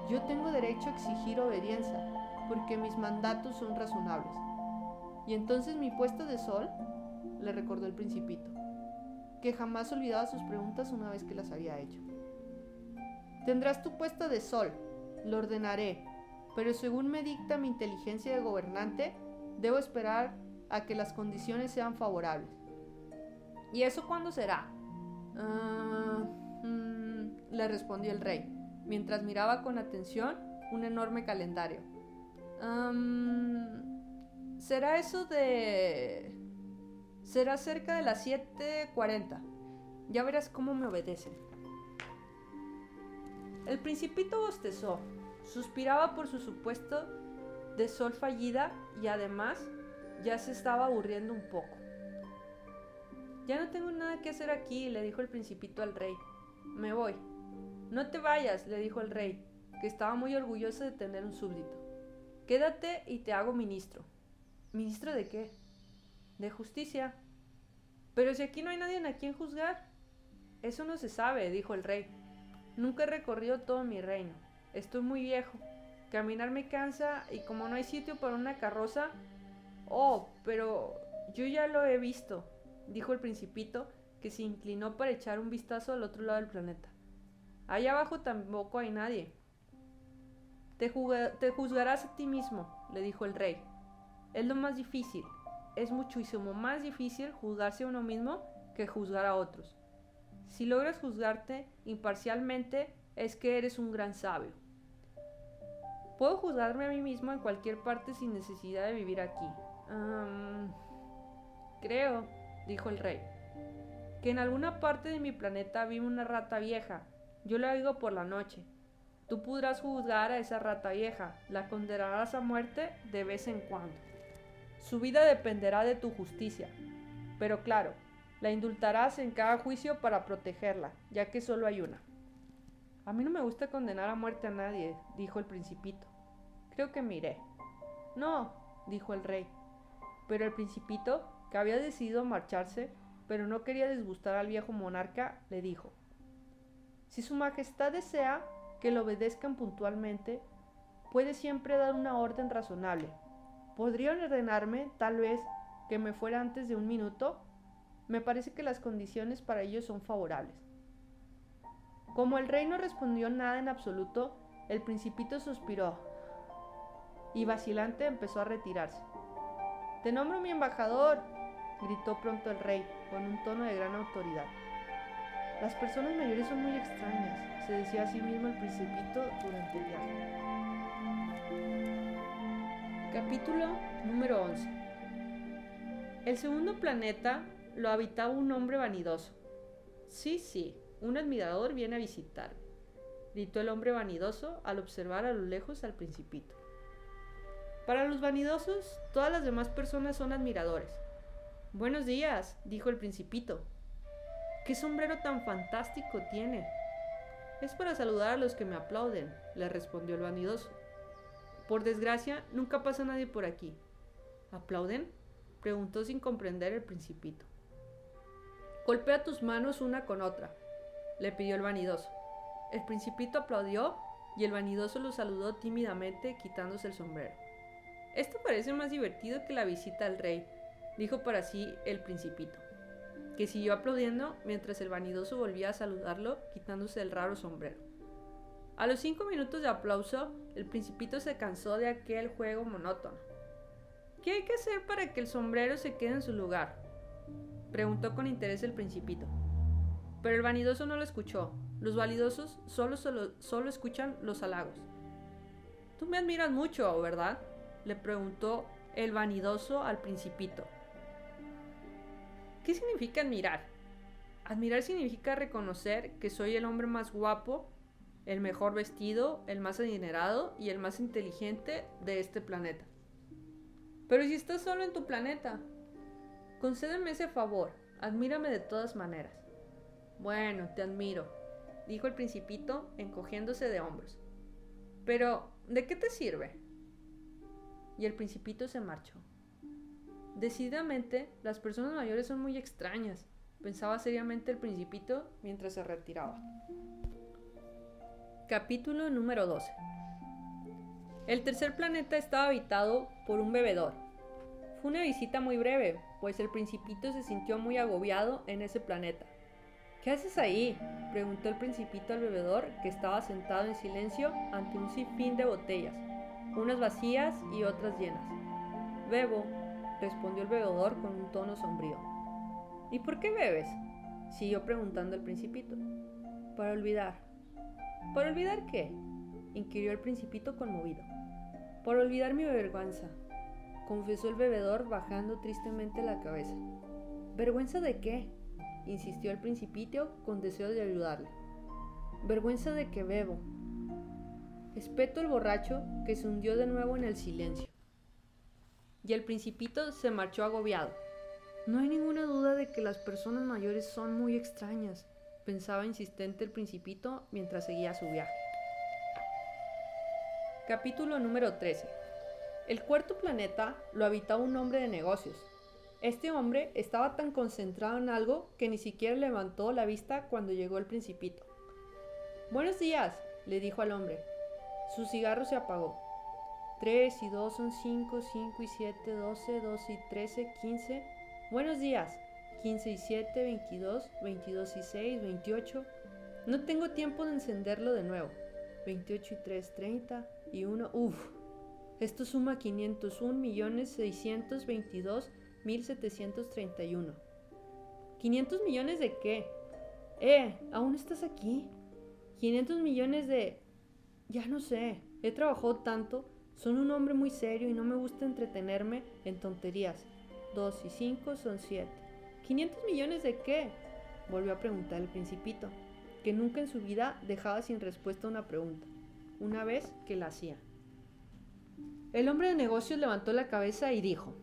Yo tengo derecho a exigir obediencia, porque mis mandatos son razonables. Y entonces mi puesta de sol, le recordó el principito, que jamás olvidaba sus preguntas una vez que las había hecho. Tendrás tu puesta de sol, lo ordenaré, pero según me dicta mi inteligencia de gobernante, debo esperar a que las condiciones sean favorables. ¿Y eso cuándo será? Ah, le respondió el rey, mientras miraba con atención un enorme calendario. será eso de... Será cerca de las 7.40. Ya verás cómo me obedecen. El principito bostezó, suspiraba por su supuesto de sol fallida y además ya se estaba aburriendo un poco. Ya no tengo nada que hacer aquí, le dijo el principito al rey. Me voy. No te vayas, le dijo el rey, que estaba muy orgulloso de tener un súbdito. Quédate y te hago ministro. ¿Ministro de qué? De justicia. Pero si aquí no hay nadie a quien juzgar. Eso no se sabe, dijo el rey. Nunca he recorrido todo mi reino. Estoy muy viejo. Caminar me cansa y como no hay sitio para una carroza... Oh, pero yo ya lo he visto, dijo el principito, que se inclinó para echar un vistazo al otro lado del planeta. Allá abajo tampoco hay nadie. Te, juzgarás a ti mismo, le dijo el rey. Es lo más difícil. Es muchísimo más difícil juzgarse a uno mismo que juzgar a otros. Si logras juzgarte imparcialmente, es que eres un gran sabio. Puedo juzgarme a mí mismo en cualquier parte sin necesidad de vivir aquí. creo, dijo el rey, que en alguna parte de mi planeta vive una rata vieja yo la oigo por la noche. Tú podrás juzgar a esa rata vieja, la condenarás a muerte de vez en cuando. Su vida dependerá de tu justicia. Pero claro, la indultarás en cada juicio para protegerla, ya que solo hay una. A mí no me gusta condenar a muerte a nadie, dijo el principito. Creo que miré. No, dijo el rey. Pero el principito, que había decidido marcharse, pero no quería disgustar al viejo monarca, le dijo, Si Su Majestad desea que lo obedezcan puntualmente, puede siempre dar una orden razonable. ¿Podrían ordenarme, tal vez, que me fuera antes de un minuto? Me parece que las condiciones para ello son favorables. Como el rey no respondió nada en absoluto, el principito suspiró y vacilante empezó a retirarse. Te nombro mi embajador, gritó pronto el rey, con un tono de gran autoridad. Las personas mayores son muy extrañas, se decía a sí mismo el principito durante el viaje. Capítulo número 11 El segundo planeta lo habitaba un hombre vanidoso. Sí, sí, un admirador viene a visitarme, gritó el hombre vanidoso al observar a lo lejos al principito. Para los vanidosos, todas las demás personas son admiradores. Buenos días, dijo el principito. ¿Qué sombrero tan fantástico tiene? Es para saludar a los que me aplauden, le respondió el vanidoso. Por desgracia, nunca pasa nadie por aquí. ¿Aplauden? preguntó sin comprender el principito. Golpea tus manos una con otra, le pidió el vanidoso. El principito aplaudió y el vanidoso lo saludó tímidamente quitándose el sombrero. Esto parece más divertido que la visita al rey, dijo para sí el principito, que siguió aplaudiendo mientras el vanidoso volvía a saludarlo quitándose el raro sombrero. A los cinco minutos de aplauso, el principito se cansó de aquel juego monótono. ¿Qué hay que hacer para que el sombrero se quede en su lugar? Preguntó con interés el principito. Pero el vanidoso no lo escuchó. Los validosos solo, solo, escuchan los halagos. Tú me admiras mucho, ¿verdad? Le preguntó el vanidoso al principito. ¿Qué significa admirar? Admirar significa reconocer que soy el hombre más guapo, el mejor vestido, el más adinerado y el más inteligente de este planeta. Pero si estás solo en tu planeta, Concédeme ese favor, admírame de todas maneras. Bueno, te admiro, dijo el principito, encogiéndose de hombros. Pero, ¿de qué te sirve? Y el principito se marchó. Decididamente, las personas mayores son muy extrañas, pensaba seriamente el principito mientras se retiraba. Capítulo número 12. El tercer planeta estaba habitado por un bebedor, fue una visita muy breve, pues el principito se sintió muy agobiado en ese planeta. ¿Qué haces ahí? preguntó el principito al bebedor, que estaba sentado en silencio ante un sinfín de botellas, unas vacías y otras llenas. Bebo, respondió el bebedor con un tono sombrío. ¿Y por qué bebes? siguió preguntando el principito. Para olvidar. ¿Para olvidar qué? inquirió el principito conmovido. Por olvidar mi vergüenza, confesó el bebedor bajando tristemente la cabeza. ¿Vergüenza de qué? insistió el principito con deseo de ayudarle. Vergüenza de que bebo. Espeto el borracho que se hundió de nuevo en el silencio. Y el principito se marchó agobiado. No hay ninguna duda de que las personas mayores son muy extrañas, pensaba insistente el principito mientras seguía su viaje. Capítulo número 13 el cuarto planeta lo habitaba un hombre de negocios. Este hombre estaba tan concentrado en algo que ni siquiera levantó la vista cuando llegó el principito. Buenos días, le dijo al hombre. Su cigarro se apagó. Tres y dos son cinco, cinco y siete, doce, doce y trece, quince. Buenos días. Quince y siete, veintidós, veintidós y seis, veintiocho. No tengo tiempo de encenderlo de nuevo. Veintiocho y tres, treinta y uno. Uf, esto suma 501.622.731. ¿500 millones de qué? Eh, ¿aún estás aquí? 500 millones de... Ya no sé, he trabajado tanto, soy un hombre muy serio y no me gusta entretenerme en tonterías. 2 y 5 son 7. ¿500 millones de qué? Volvió a preguntar el principito, que nunca en su vida dejaba sin respuesta una pregunta, una vez que la hacía. El hombre de negocios levantó la cabeza y dijo,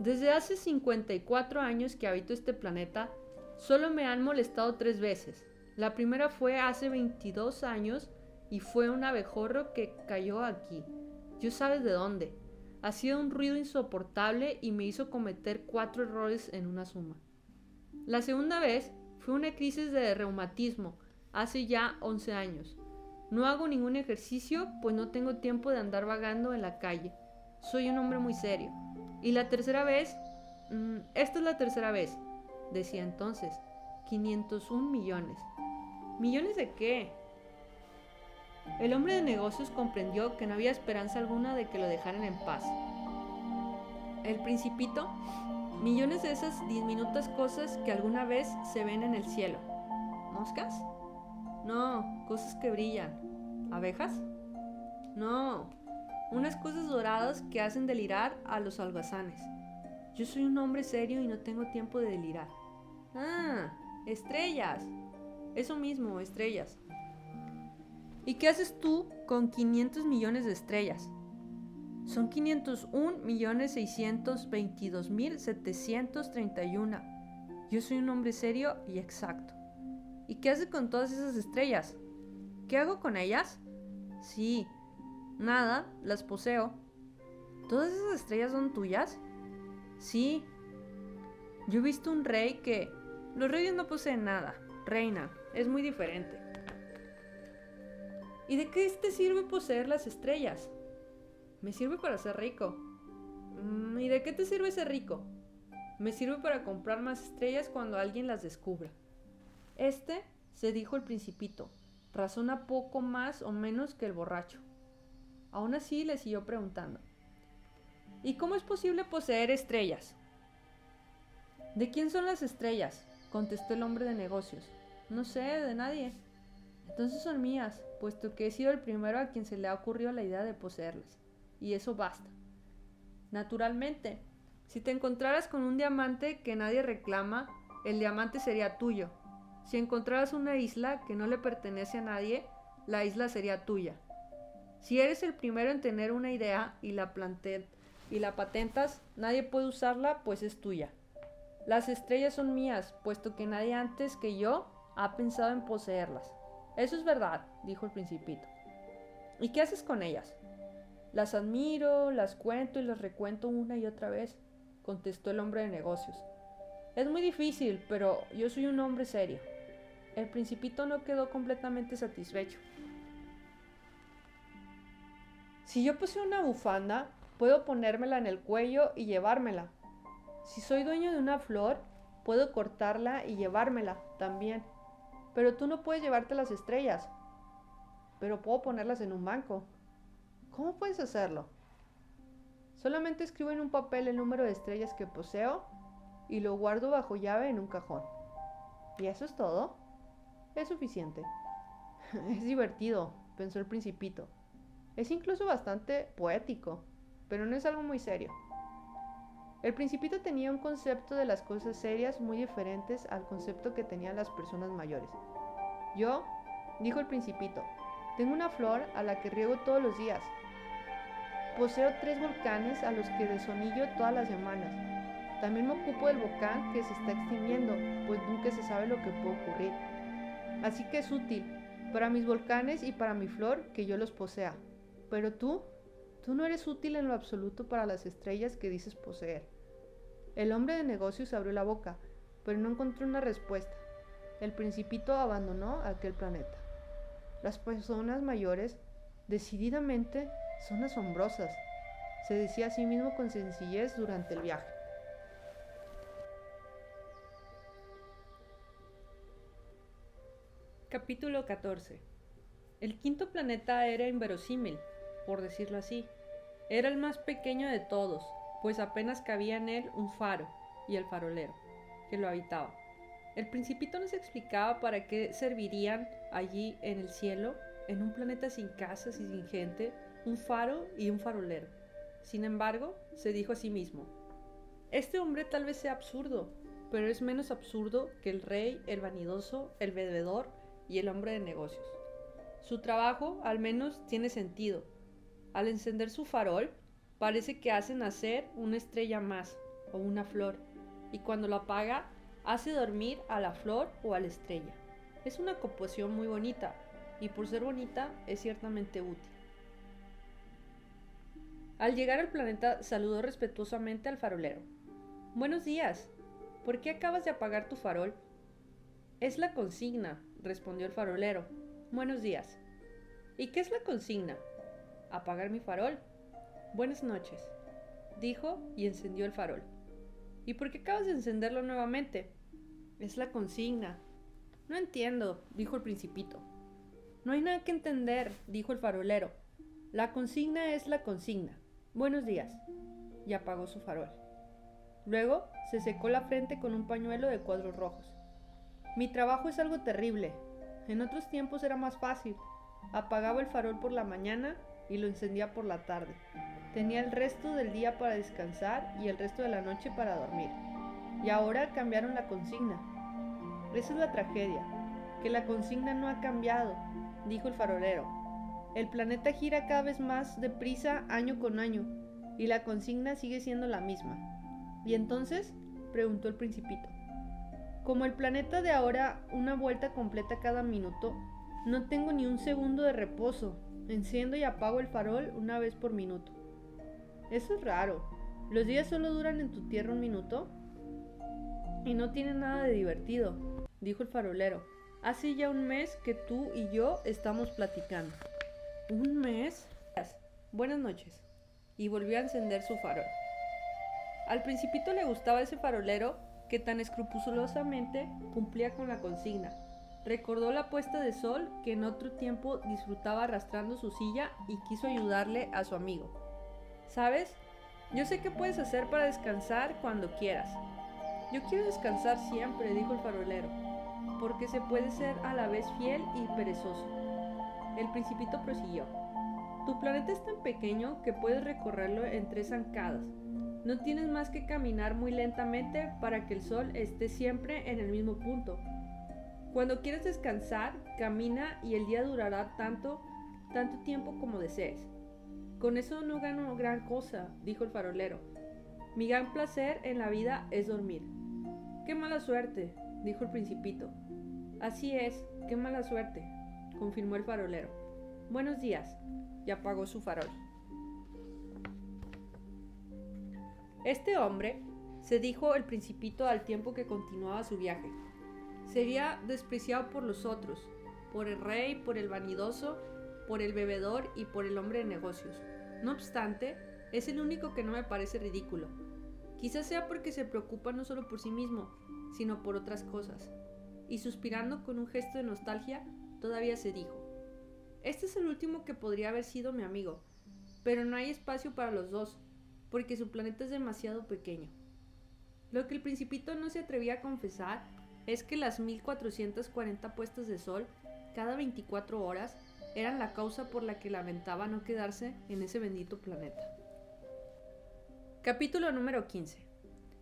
desde hace 54 años que habito este planeta, solo me han molestado tres veces. La primera fue hace 22 años y fue un abejorro que cayó aquí. Yo sabes de dónde. Ha sido un ruido insoportable y me hizo cometer cuatro errores en una suma. La segunda vez fue una crisis de reumatismo hace ya 11 años. No hago ningún ejercicio, pues no tengo tiempo de andar vagando en la calle. Soy un hombre muy serio. Y la tercera vez, mm, esta es la tercera vez, decía entonces, 501 millones. ¿Millones de qué? El hombre de negocios comprendió que no había esperanza alguna de que lo dejaran en paz. El principito, millones de esas diminutas cosas que alguna vez se ven en el cielo. ¿Moscas? No, cosas que brillan. ¿Abejas? No, unas cosas doradas que hacen delirar a los algazanes. Yo soy un hombre serio y no tengo tiempo de delirar. Ah, estrellas. Eso mismo, estrellas. ¿Y qué haces tú con 500 millones de estrellas? Son 501 millones 622 mil 731. Yo soy un hombre serio y exacto. ¿Y qué haces con todas esas estrellas? ¿Qué hago con ellas? Sí, nada, las poseo. ¿Todas esas estrellas son tuyas? Sí. Yo he visto un rey que... Los reyes no poseen nada. Reina, es muy diferente. ¿Y de qué te sirve poseer las estrellas? Me sirve para ser rico. Mm, ¿Y de qué te sirve ser rico? Me sirve para comprar más estrellas cuando alguien las descubra. Este, se dijo el principito, razona poco más o menos que el borracho. Aún así le siguió preguntando. ¿Y cómo es posible poseer estrellas? ¿De quién son las estrellas? contestó el hombre de negocios. No sé, de nadie. Entonces son mías, puesto que he sido el primero a quien se le ha ocurrido la idea de poseerlas. Y eso basta. Naturalmente, si te encontraras con un diamante que nadie reclama, el diamante sería tuyo, si encontraras una isla que no le pertenece a nadie, la isla sería tuya. Si eres el primero en tener una idea y la, y la patentas, nadie puede usarla, pues es tuya. Las estrellas son mías, puesto que nadie antes que yo ha pensado en poseerlas. Eso es verdad, dijo el principito. ¿Y qué haces con ellas? Las admiro, las cuento y las recuento una y otra vez, contestó el hombre de negocios. Es muy difícil, pero yo soy un hombre serio. El principito no quedó completamente satisfecho. Si yo poseo una bufanda, puedo ponérmela en el cuello y llevármela. Si soy dueño de una flor, puedo cortarla y llevármela también. Pero tú no puedes llevarte las estrellas. Pero puedo ponerlas en un banco. ¿Cómo puedes hacerlo? Solamente escribo en un papel el número de estrellas que poseo y lo guardo bajo llave en un cajón. ¿Y eso es todo? Es suficiente. es divertido, pensó el principito. Es incluso bastante poético, pero no es algo muy serio. El principito tenía un concepto de las cosas serias muy diferentes al concepto que tenían las personas mayores. Yo, dijo el principito, tengo una flor a la que riego todos los días. Poseo tres volcanes a los que desonillo todas las semanas. También me ocupo del volcán que se está extinguiendo, pues nunca se sabe lo que puede ocurrir. Así que es útil para mis volcanes y para mi flor que yo los posea. Pero tú, tú no eres útil en lo absoluto para las estrellas que dices poseer. El hombre de negocios abrió la boca, pero no encontró una respuesta. El principito abandonó aquel planeta. Las personas mayores, decididamente, son asombrosas, se decía a sí mismo con sencillez durante el viaje. Capítulo 14 El quinto planeta era inverosímil, por decirlo así. Era el más pequeño de todos, pues apenas cabía en él un faro y el farolero, que lo habitaba. El principito nos explicaba para qué servirían allí en el cielo, en un planeta sin casas y sin gente, un faro y un farolero. Sin embargo, se dijo a sí mismo, este hombre tal vez sea absurdo, pero es menos absurdo que el rey, el vanidoso, el bebedor y el hombre de negocios. Su trabajo al menos tiene sentido. Al encender su farol, parece que hace nacer una estrella más o una flor, y cuando lo apaga, hace dormir a la flor o a la estrella. Es una composición muy bonita, y por ser bonita es ciertamente útil. Al llegar al planeta, saludó respetuosamente al farolero. Buenos días. ¿Por qué acabas de apagar tu farol? Es la consigna, respondió el farolero. Buenos días. ¿Y qué es la consigna? Apagar mi farol. Buenas noches, dijo y encendió el farol. ¿Y por qué acabas de encenderlo nuevamente? Es la consigna. No entiendo, dijo el principito. No hay nada que entender, dijo el farolero. La consigna es la consigna. Buenos días. Y apagó su farol. Luego se secó la frente con un pañuelo de cuadros rojos. Mi trabajo es algo terrible. En otros tiempos era más fácil. Apagaba el farol por la mañana y lo encendía por la tarde. Tenía el resto del día para descansar y el resto de la noche para dormir. Y ahora cambiaron la consigna. Esa es la tragedia, que la consigna no ha cambiado, dijo el farolero. El planeta gira cada vez más deprisa año con año y la consigna sigue siendo la misma. ¿Y entonces? preguntó el principito. Como el planeta de ahora una vuelta completa cada minuto, no tengo ni un segundo de reposo. Enciendo y apago el farol una vez por minuto. Eso es raro. ¿Los días solo duran en tu tierra un minuto? Y no tiene nada de divertido, dijo el farolero. Hace ya un mes que tú y yo estamos platicando. ¿Un mes? Buenas noches. Y volvió a encender su farol. Al principito le gustaba ese farolero que tan escrupulosamente cumplía con la consigna. Recordó la puesta de sol que en otro tiempo disfrutaba arrastrando su silla y quiso ayudarle a su amigo. ¿Sabes? Yo sé qué puedes hacer para descansar cuando quieras. Yo quiero descansar siempre, dijo el farolero, porque se puede ser a la vez fiel y perezoso. El principito prosiguió. Tu planeta es tan pequeño que puedes recorrerlo en tres zancadas. No tienes más que caminar muy lentamente para que el sol esté siempre en el mismo punto. Cuando quieras descansar, camina y el día durará tanto, tanto tiempo como desees. Con eso no gano gran cosa, dijo el farolero. Mi gran placer en la vida es dormir. Qué mala suerte, dijo el principito. Así es, qué mala suerte, confirmó el farolero. Buenos días, y apagó su farol. Este hombre, se dijo el principito al tiempo que continuaba su viaje, sería despreciado por los otros, por el rey, por el vanidoso, por el bebedor y por el hombre de negocios. No obstante, es el único que no me parece ridículo. Quizás sea porque se preocupa no solo por sí mismo, sino por otras cosas. Y suspirando con un gesto de nostalgia, todavía se dijo, Este es el último que podría haber sido mi amigo, pero no hay espacio para los dos, porque su planeta es demasiado pequeño. Lo que el principito no se atrevía a confesar es que las 1440 puestas de sol cada 24 horas eran la causa por la que lamentaba no quedarse en ese bendito planeta. Capítulo número 15.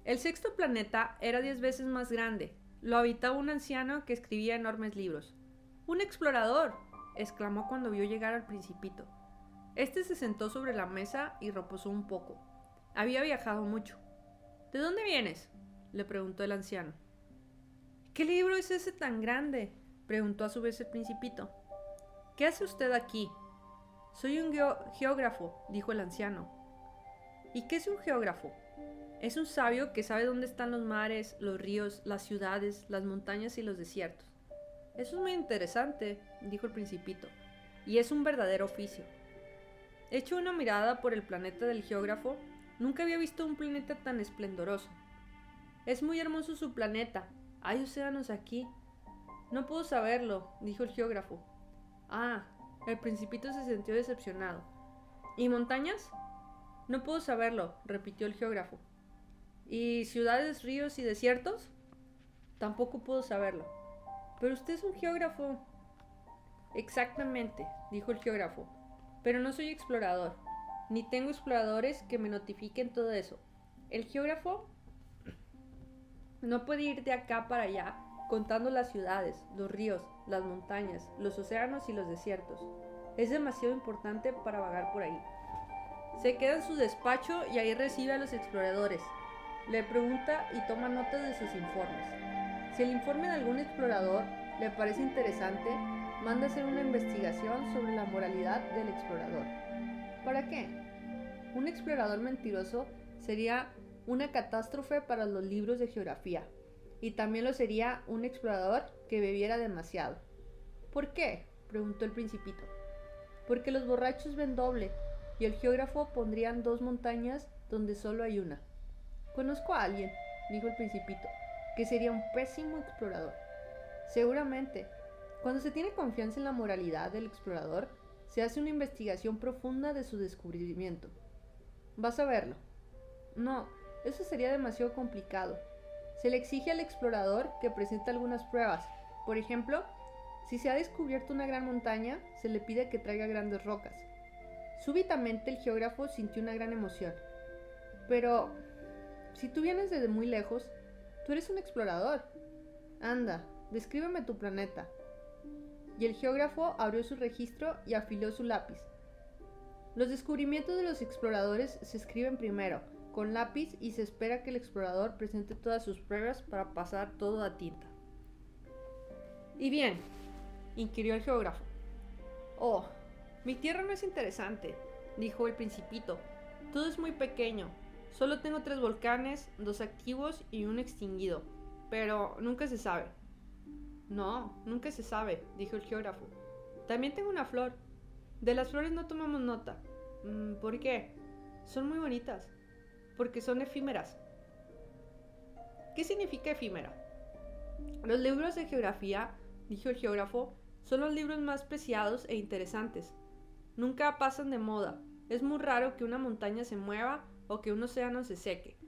El sexto planeta era diez veces más grande. Lo habitaba un anciano que escribía enormes libros. ¡Un explorador! exclamó cuando vio llegar al principito. Este se sentó sobre la mesa y reposó un poco. Había viajado mucho. ¿De dónde vienes? le preguntó el anciano. ¿Qué libro es ese tan grande? preguntó a su vez el principito. ¿Qué hace usted aquí? Soy un geógrafo, dijo el anciano. ¿Y qué es un geógrafo? Es un sabio que sabe dónde están los mares, los ríos, las ciudades, las montañas y los desiertos. Eso es muy interesante, dijo el principito, y es un verdadero oficio. Hecho una mirada por el planeta del geógrafo, nunca había visto un planeta tan esplendoroso. Es muy hermoso su planeta. Hay océanos aquí. No puedo saberlo, dijo el geógrafo. Ah, el principito se sintió decepcionado. ¿Y montañas? No puedo saberlo, repitió el geógrafo. ¿Y ciudades, ríos y desiertos? Tampoco puedo saberlo. Pero usted es un geógrafo. Exactamente, dijo el geógrafo. Pero no soy explorador, ni tengo exploradores que me notifiquen todo eso. El geógrafo no puede ir de acá para allá contando las ciudades, los ríos, las montañas, los océanos y los desiertos. Es demasiado importante para vagar por ahí. Se queda en su despacho y ahí recibe a los exploradores. Le pregunta y toma notas de sus informes. Si el informe de algún explorador le parece interesante, manda hacer una investigación sobre la moralidad del explorador. ¿Para qué? Un explorador mentiroso sería una catástrofe para los libros de geografía y también lo sería un explorador que bebiera demasiado. ¿Por qué? preguntó el principito. Porque los borrachos ven doble y el geógrafo pondrían dos montañas donde solo hay una. Conozco a alguien, dijo el principito, que sería un pésimo explorador. Seguramente, cuando se tiene confianza en la moralidad del explorador, se hace una investigación profunda de su descubrimiento. Vas a verlo. No, eso sería demasiado complicado. Se le exige al explorador que presente algunas pruebas. Por ejemplo, si se ha descubierto una gran montaña, se le pide que traiga grandes rocas. Súbitamente el geógrafo sintió una gran emoción. Pero, si tú vienes desde muy lejos, tú eres un explorador. Anda, descríbeme tu planeta. Y el geógrafo abrió su registro y afiló su lápiz. Los descubrimientos de los exploradores se escriben primero, con lápiz, y se espera que el explorador presente todas sus pruebas para pasar todo a tinta. ¿Y bien? inquirió el geógrafo. Oh, mi tierra no es interesante, dijo el principito. Todo es muy pequeño. Solo tengo tres volcanes, dos activos y un extinguido. Pero nunca se sabe. No, nunca se sabe, dijo el geógrafo. También tengo una flor. De las flores no tomamos nota. Mm, ¿Por qué? Son muy bonitas. Porque son efímeras. ¿Qué significa efímera? Los libros de geografía, dijo el geógrafo, son los libros más preciados e interesantes. Nunca pasan de moda. Es muy raro que una montaña se mueva o que un océano se seque.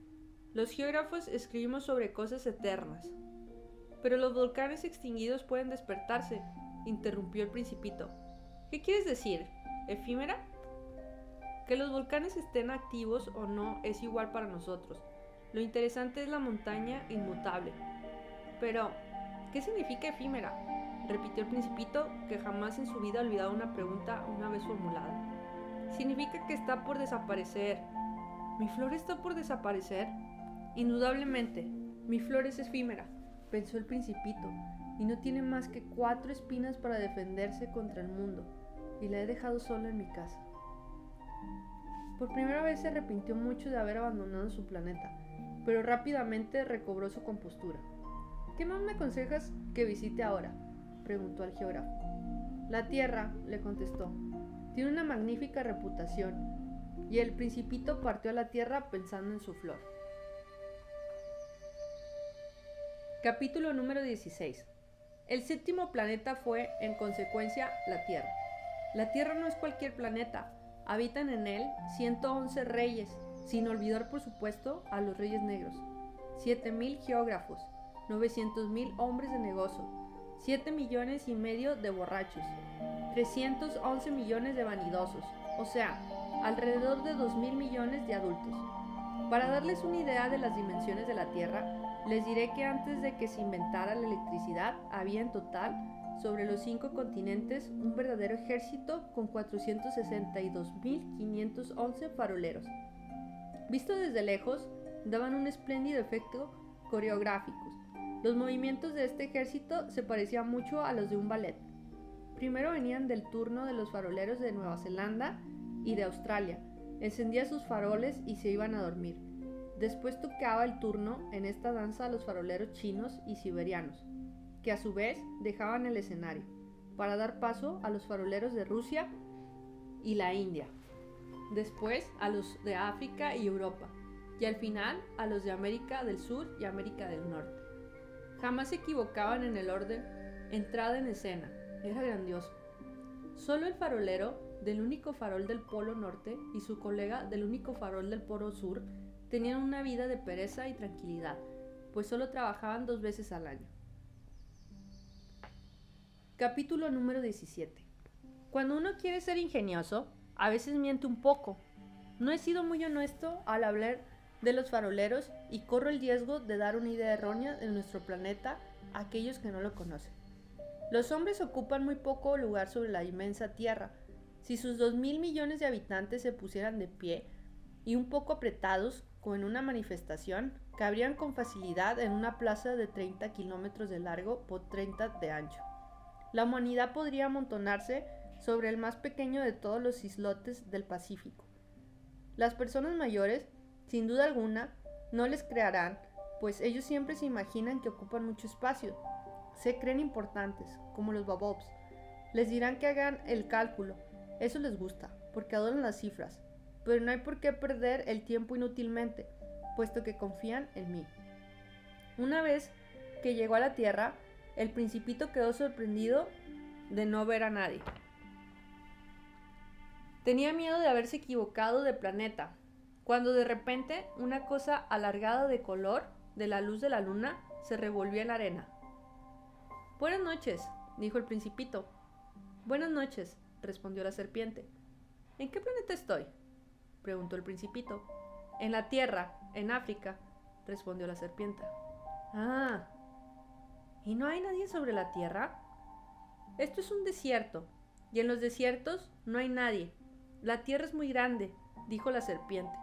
Los geógrafos escribimos sobre cosas eternas. Pero los volcanes extinguidos pueden despertarse, interrumpió el principito. ¿Qué quieres decir? ¿Efímera? Que los volcanes estén activos o no es igual para nosotros. Lo interesante es la montaña inmutable. Pero, ¿qué significa efímera? repitió el principito, que jamás en su vida ha olvidado una pregunta una vez formulada. Significa que está por desaparecer. ¿Mi flor está por desaparecer? Indudablemente, mi flor es efímera, pensó el principito, y no tiene más que cuatro espinas para defenderse contra el mundo, y la he dejado sola en mi casa. Por primera vez se arrepintió mucho de haber abandonado su planeta, pero rápidamente recobró su compostura. ¿Qué más me aconsejas que visite ahora? preguntó al geógrafo. La Tierra, le contestó, tiene una magnífica reputación, y el principito partió a la Tierra pensando en su flor. Capítulo número 16. El séptimo planeta fue, en consecuencia, la Tierra. La Tierra no es cualquier planeta, habitan en él 111 reyes, sin olvidar por supuesto a los reyes negros, 7.000 geógrafos, 900.000 hombres de negocio, 7 millones y medio de borrachos, 311 millones de vanidosos, o sea, alrededor de 2 mil millones de adultos. Para darles una idea de las dimensiones de la Tierra, les diré que antes de que se inventara la electricidad había en total sobre los cinco continentes un verdadero ejército con 462.511 faroleros. Visto desde lejos, daban un espléndido efecto coreográfico los movimientos de este ejército se parecían mucho a los de un ballet. Primero venían del turno de los faroleros de Nueva Zelanda y de Australia. Encendía sus faroles y se iban a dormir. Después tocaba el turno en esta danza a los faroleros chinos y siberianos, que a su vez dejaban el escenario, para dar paso a los faroleros de Rusia y la India. Después a los de África y Europa. Y al final a los de América del Sur y América del Norte. Jamás se equivocaban en el orden entrada en escena. Era grandioso. Solo el farolero del único farol del Polo Norte y su colega del único farol del Polo Sur tenían una vida de pereza y tranquilidad, pues solo trabajaban dos veces al año. Capítulo número 17. Cuando uno quiere ser ingenioso, a veces miente un poco. No he sido muy honesto al hablar de los faroleros y corro el riesgo de dar una idea errónea de nuestro planeta a aquellos que no lo conocen. Los hombres ocupan muy poco lugar sobre la inmensa Tierra. Si sus dos mil millones de habitantes se pusieran de pie y un poco apretados, como en una manifestación, cabrían con facilidad en una plaza de 30 kilómetros de largo por 30 de ancho. La humanidad podría amontonarse sobre el más pequeño de todos los islotes del Pacífico. Las personas mayores sin duda alguna, no les crearán, pues ellos siempre se imaginan que ocupan mucho espacio. Se creen importantes, como los babobs. Les dirán que hagan el cálculo. Eso les gusta, porque adoran las cifras. Pero no hay por qué perder el tiempo inútilmente, puesto que confían en mí. Una vez que llegó a la Tierra, el principito quedó sorprendido de no ver a nadie. Tenía miedo de haberse equivocado de planeta, cuando de repente una cosa alargada de color de la luz de la luna se revolvió en la arena. Buenas noches, dijo el principito. Buenas noches, respondió la serpiente. ¿En qué planeta estoy? preguntó el principito. En la Tierra, en África, respondió la serpiente. Ah, ¿y no hay nadie sobre la Tierra? Esto es un desierto, y en los desiertos no hay nadie. La Tierra es muy grande, dijo la serpiente.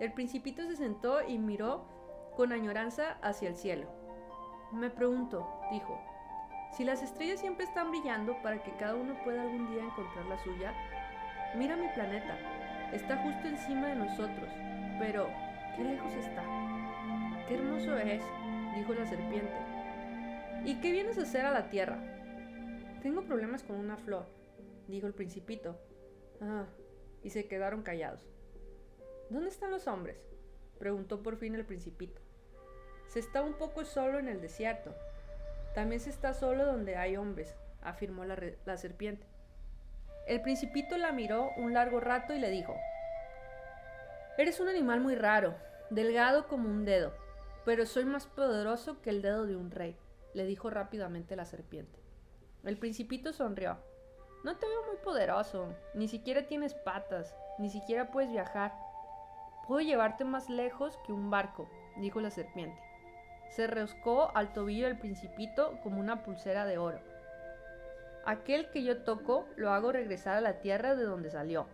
El principito se sentó y miró con añoranza hacia el cielo. Me pregunto, dijo, si las estrellas siempre están brillando para que cada uno pueda algún día encontrar la suya, mira mi planeta, está justo encima de nosotros, pero qué lejos está. Qué hermoso es, dijo la serpiente. ¿Y qué vienes a hacer a la tierra? Tengo problemas con una flor, dijo el principito. Ah, y se quedaron callados. ¿Dónde están los hombres? preguntó por fin el principito. Se está un poco solo en el desierto. También se está solo donde hay hombres, afirmó la, la serpiente. El principito la miró un largo rato y le dijo, Eres un animal muy raro, delgado como un dedo, pero soy más poderoso que el dedo de un rey, le dijo rápidamente la serpiente. El principito sonrió. No te veo muy poderoso, ni siquiera tienes patas, ni siquiera puedes viajar. Puedo llevarte más lejos que un barco, dijo la serpiente. Se roscó al tobillo del principito como una pulsera de oro. Aquel que yo toco lo hago regresar a la tierra de donde salió.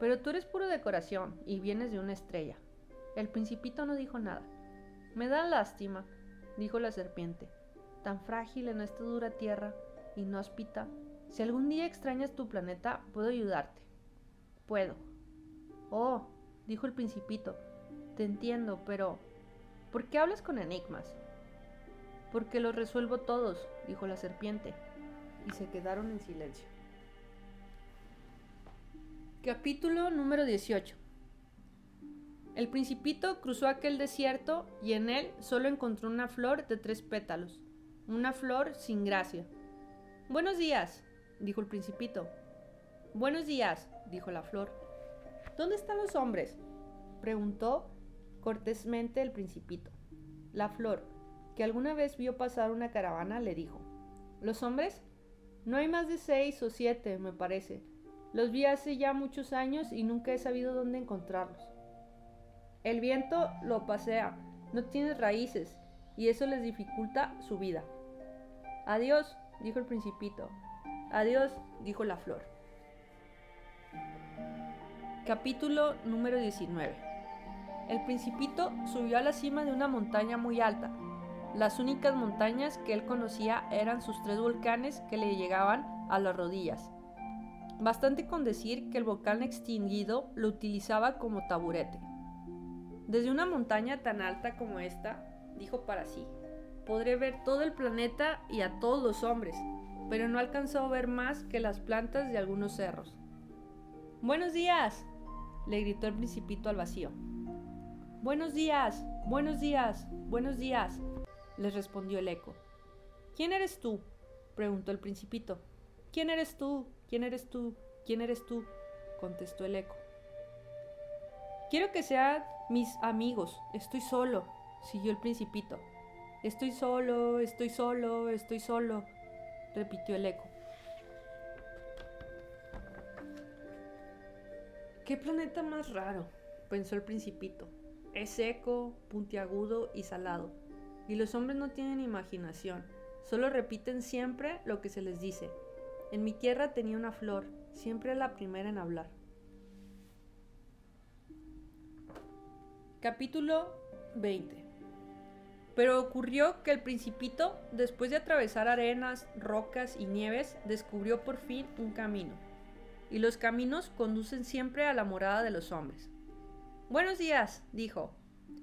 Pero tú eres puro decoración y vienes de una estrella. El principito no dijo nada. Me da lástima, dijo la serpiente. Tan frágil en esta dura tierra, inhóspita. Si algún día extrañas tu planeta, puedo ayudarte. Puedo. Oh, dijo el principito. Te entiendo, pero ¿por qué hablas con enigmas? Porque los resuelvo todos, dijo la serpiente, y se quedaron en silencio. Capítulo número 18. El principito cruzó aquel desierto y en él solo encontró una flor de tres pétalos, una flor sin gracia. Buenos días, dijo el principito. Buenos días, dijo la flor. ¿Dónde están los hombres? preguntó cortésmente el principito. La flor, que alguna vez vio pasar una caravana, le dijo, ¿Los hombres? No hay más de seis o siete, me parece. Los vi hace ya muchos años y nunca he sabido dónde encontrarlos. El viento lo pasea, no tiene raíces, y eso les dificulta su vida. Adiós, dijo el principito. Adiós, dijo la flor. Capítulo número 19. El principito subió a la cima de una montaña muy alta. Las únicas montañas que él conocía eran sus tres volcanes que le llegaban a las rodillas. Bastante con decir que el volcán extinguido lo utilizaba como taburete. Desde una montaña tan alta como esta, dijo para sí, podré ver todo el planeta y a todos los hombres, pero no alcanzó a ver más que las plantas de algunos cerros. Buenos días, le gritó el principito al vacío. Buenos días, buenos días, buenos días, le respondió el eco. ¿Quién eres tú? preguntó el principito. ¿Quién eres tú? ¿Quién eres tú? ¿Quién eres tú? contestó el eco. Quiero que sean mis amigos. Estoy solo, siguió el principito. Estoy solo, estoy solo, estoy solo, repitió el eco. ¿Qué planeta más raro? pensó el principito. Es seco, puntiagudo y salado. Y los hombres no tienen imaginación, solo repiten siempre lo que se les dice. En mi tierra tenía una flor, siempre la primera en hablar. Capítulo 20 Pero ocurrió que el principito, después de atravesar arenas, rocas y nieves, descubrió por fin un camino. Y los caminos conducen siempre a la morada de los hombres. Buenos días, dijo.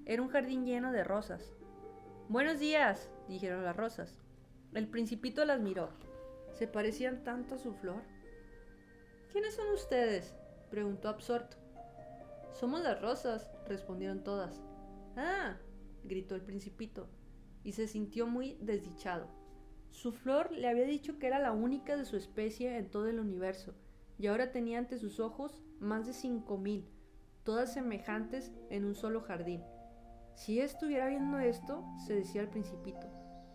Era un jardín lleno de rosas. Buenos días, dijeron las rosas. El principito las miró. Se parecían tanto a su flor. ¿Quiénes son ustedes? preguntó absorto. Somos las rosas, respondieron todas. Ah, gritó el principito, y se sintió muy desdichado. Su flor le había dicho que era la única de su especie en todo el universo, y ahora tenía ante sus ojos más de cinco mil, todas semejantes en un solo jardín. Si estuviera viendo esto, se decía el principito,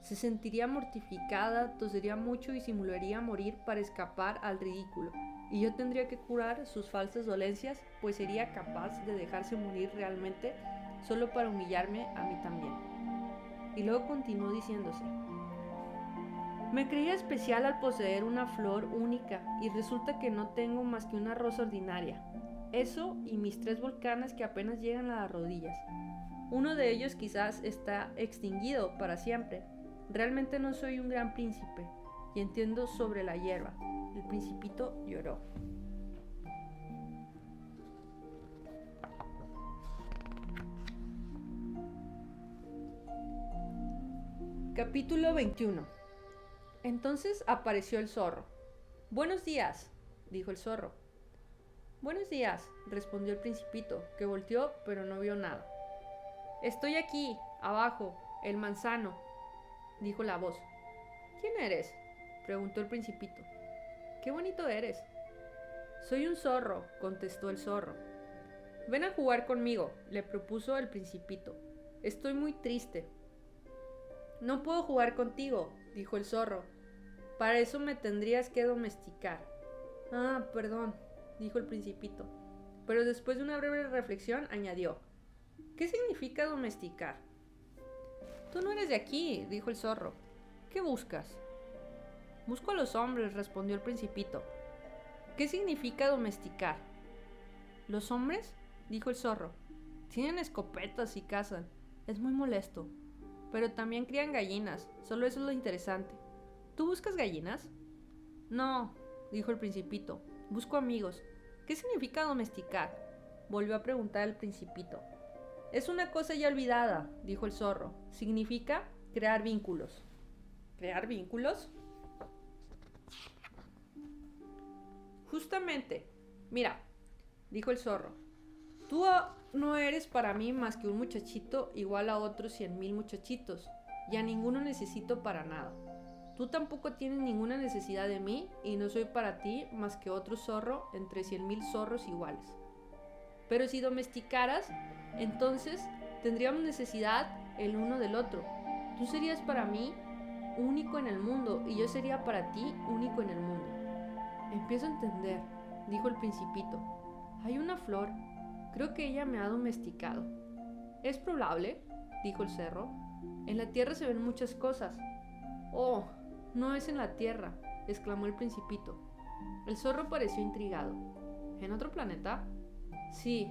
se sentiría mortificada, tosería mucho y simularía morir para escapar al ridículo, y yo tendría que curar sus falsas dolencias, pues sería capaz de dejarse morir realmente solo para humillarme a mí también. Y luego continuó diciéndose, me creía especial al poseer una flor única y resulta que no tengo más que una rosa ordinaria. Eso y mis tres volcanes que apenas llegan a las rodillas. Uno de ellos quizás está extinguido para siempre. Realmente no soy un gran príncipe y entiendo sobre la hierba. El principito lloró. Capítulo 21 Entonces apareció el zorro. Buenos días, dijo el zorro. Buenos días, respondió el principito, que volteó pero no vio nada. Estoy aquí, abajo, el manzano, dijo la voz. ¿Quién eres? preguntó el principito. Qué bonito eres. Soy un zorro, contestó el zorro. Ven a jugar conmigo, le propuso el principito. Estoy muy triste. No puedo jugar contigo, dijo el zorro. Para eso me tendrías que domesticar. Ah, perdón, dijo el principito. Pero después de una breve reflexión añadió, ¿qué significa domesticar? Tú no eres de aquí, dijo el zorro. ¿Qué buscas? Busco a los hombres, respondió el principito. ¿Qué significa domesticar? ¿Los hombres? dijo el zorro. Tienen escopetas y cazan. Es muy molesto pero también crían gallinas, solo eso es lo interesante. ¿Tú buscas gallinas? No, dijo el principito, busco amigos. ¿Qué significa domesticar? Volvió a preguntar el principito. Es una cosa ya olvidada, dijo el zorro. Significa crear vínculos. ¿Crear vínculos? Justamente. Mira, dijo el zorro. Tú no eres para mí más que un muchachito igual a otros cien mil muchachitos, y a ninguno necesito para nada. Tú tampoco tienes ninguna necesidad de mí y no soy para ti más que otro zorro entre cien mil zorros iguales. Pero si domesticaras, entonces tendríamos necesidad el uno del otro. Tú serías para mí único en el mundo y yo sería para ti único en el mundo. Empiezo a entender, dijo el principito. Hay una flor Creo que ella me ha domesticado. Es probable, dijo el cerro. En la tierra se ven muchas cosas. Oh, no es en la tierra, exclamó el principito. El zorro pareció intrigado. ¿En otro planeta? Sí.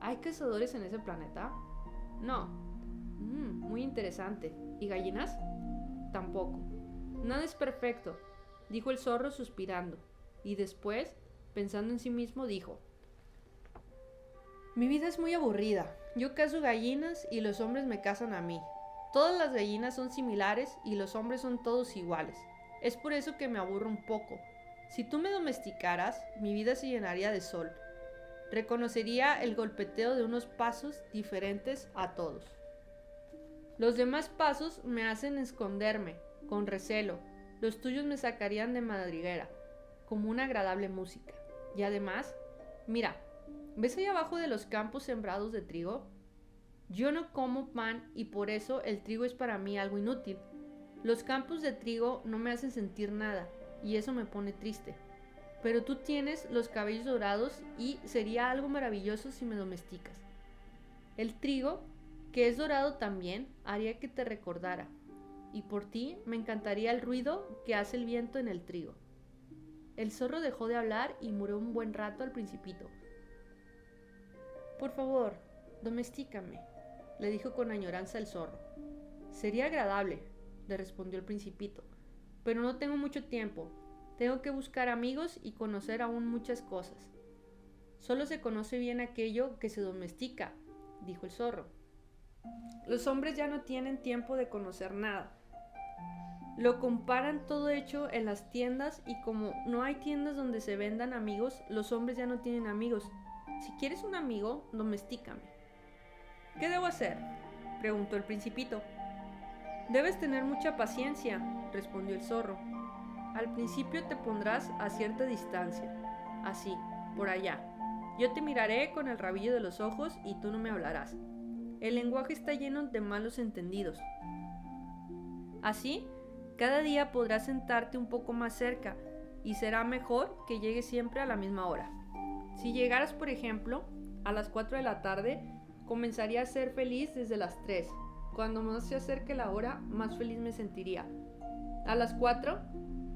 ¿Hay cazadores en ese planeta? No. Mm, muy interesante. ¿Y gallinas? Tampoco. Nada es perfecto, dijo el zorro suspirando, y después, pensando en sí mismo, dijo, mi vida es muy aburrida. Yo cazo gallinas y los hombres me cazan a mí. Todas las gallinas son similares y los hombres son todos iguales. Es por eso que me aburro un poco. Si tú me domesticaras, mi vida se llenaría de sol. Reconocería el golpeteo de unos pasos diferentes a todos. Los demás pasos me hacen esconderme, con recelo. Los tuyos me sacarían de madriguera, como una agradable música. Y además, mira, ¿Ves ahí abajo de los campos sembrados de trigo? Yo no como pan y por eso el trigo es para mí algo inútil. Los campos de trigo no me hacen sentir nada y eso me pone triste. Pero tú tienes los cabellos dorados y sería algo maravilloso si me domesticas. El trigo, que es dorado también, haría que te recordara. Y por ti me encantaría el ruido que hace el viento en el trigo. El zorro dejó de hablar y murió un buen rato al principito. Por favor, domestícame, le dijo con añoranza el zorro. Sería agradable, le respondió el principito, pero no tengo mucho tiempo. Tengo que buscar amigos y conocer aún muchas cosas. Solo se conoce bien aquello que se domestica, dijo el zorro. Los hombres ya no tienen tiempo de conocer nada. Lo comparan todo hecho en las tiendas y como no hay tiendas donde se vendan amigos, los hombres ya no tienen amigos. Si quieres un amigo, domestícame. ¿Qué debo hacer? preguntó el principito. Debes tener mucha paciencia, respondió el zorro. Al principio te pondrás a cierta distancia, así, por allá. Yo te miraré con el rabillo de los ojos y tú no me hablarás. El lenguaje está lleno de malos entendidos. Así, cada día podrás sentarte un poco más cerca y será mejor que llegues siempre a la misma hora. Si llegaras, por ejemplo, a las 4 de la tarde, comenzaría a ser feliz desde las 3. Cuando más se acerque la hora, más feliz me sentiría. A las 4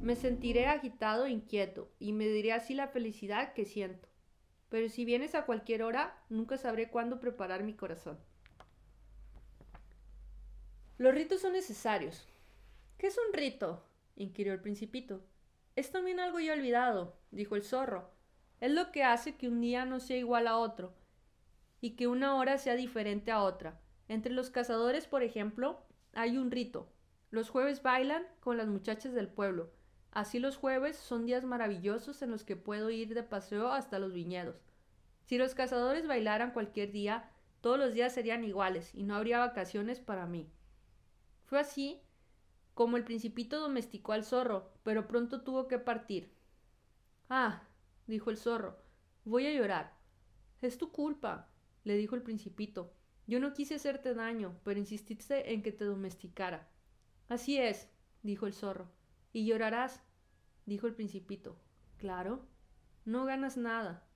me sentiré agitado e inquieto y me diré así la felicidad que siento. Pero si vienes a cualquier hora, nunca sabré cuándo preparar mi corazón. Los ritos son necesarios. ¿Qué es un rito? inquirió el principito. Es también algo ya olvidado, dijo el zorro. Es lo que hace que un día no sea igual a otro y que una hora sea diferente a otra. Entre los cazadores, por ejemplo, hay un rito. Los jueves bailan con las muchachas del pueblo. Así los jueves son días maravillosos en los que puedo ir de paseo hasta los viñedos. Si los cazadores bailaran cualquier día, todos los días serían iguales y no habría vacaciones para mí. Fue así como el principito domesticó al zorro, pero pronto tuvo que partir. Ah, dijo el zorro, voy a llorar. Es tu culpa, le dijo el principito. Yo no quise hacerte daño, pero insististe en que te domesticara. Así es, dijo el zorro. Y llorarás, dijo el principito. Claro. No ganas nada.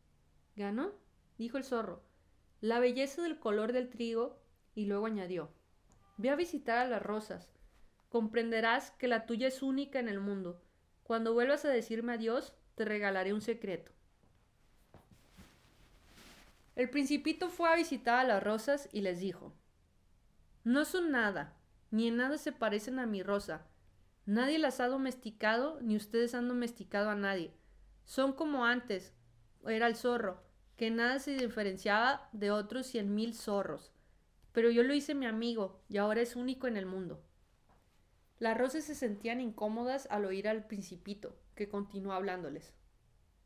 ¿Gano? dijo el zorro. La belleza del color del trigo, y luego añadió. Ve a visitar a las rosas. Comprenderás que la tuya es única en el mundo. Cuando vuelvas a decirme adiós, te regalaré un secreto. El principito fue a visitar a las rosas y les dijo No son nada, ni en nada se parecen a mi rosa. Nadie las ha domesticado, ni ustedes han domesticado a nadie. Son como antes, era el zorro, que nada se diferenciaba de otros cien mil zorros. Pero yo lo hice mi amigo, y ahora es único en el mundo. Las rosas se sentían incómodas al oír al principito, que continuó hablándoles.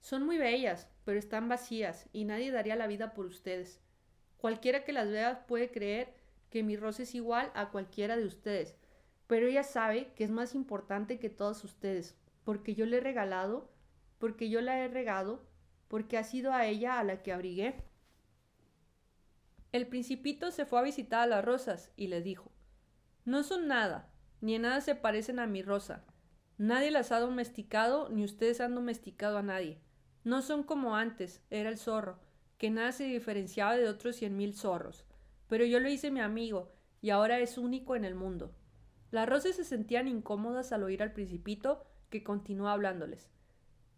Son muy bellas, pero están vacías, y nadie daría la vida por ustedes. Cualquiera que las vea puede creer que mi rosa es igual a cualquiera de ustedes, pero ella sabe que es más importante que todos ustedes, porque yo le he regalado, porque yo la he regado, porque ha sido a ella a la que abrigué. El principito se fue a visitar a las rosas y le dijo No son nada, ni en nada se parecen a mi rosa. Nadie las ha domesticado, ni ustedes han domesticado a nadie. No son como antes, era el zorro, que nada se diferenciaba de otros cien mil zorros. Pero yo lo hice mi amigo, y ahora es único en el mundo. Las rosas se sentían incómodas al oír al principito, que continuó hablándoles.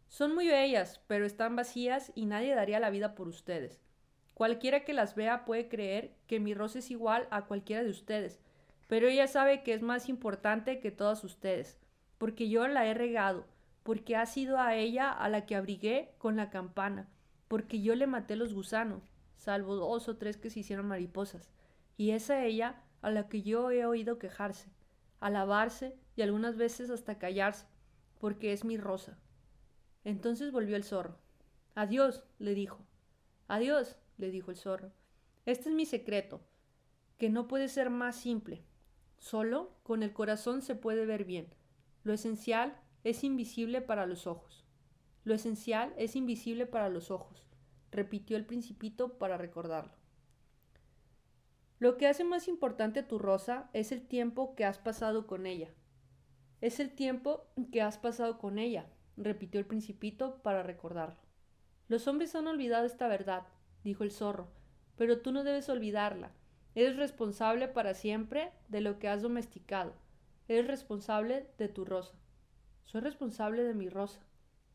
Son muy bellas, pero están vacías y nadie daría la vida por ustedes. Cualquiera que las vea puede creer que mi rosa es igual a cualquiera de ustedes, pero ella sabe que es más importante que todas ustedes, porque yo la he regado, porque ha sido a ella a la que abrigué con la campana, porque yo le maté los gusanos, salvo dos o tres que se hicieron mariposas, y es a ella a la que yo he oído quejarse, alabarse y algunas veces hasta callarse, porque es mi rosa. Entonces volvió el zorro. Adiós, le dijo. Adiós, le dijo el zorro. Este es mi secreto, que no puede ser más simple. Solo con el corazón se puede ver bien. Lo esencial es invisible para los ojos. Lo esencial es invisible para los ojos, repitió el principito para recordarlo. Lo que hace más importante tu rosa es el tiempo que has pasado con ella. Es el tiempo que has pasado con ella, repitió el principito para recordarlo. Los hombres han olvidado esta verdad, dijo el zorro, pero tú no debes olvidarla. Eres responsable para siempre de lo que has domesticado. Eres responsable de tu rosa. Soy responsable de mi rosa,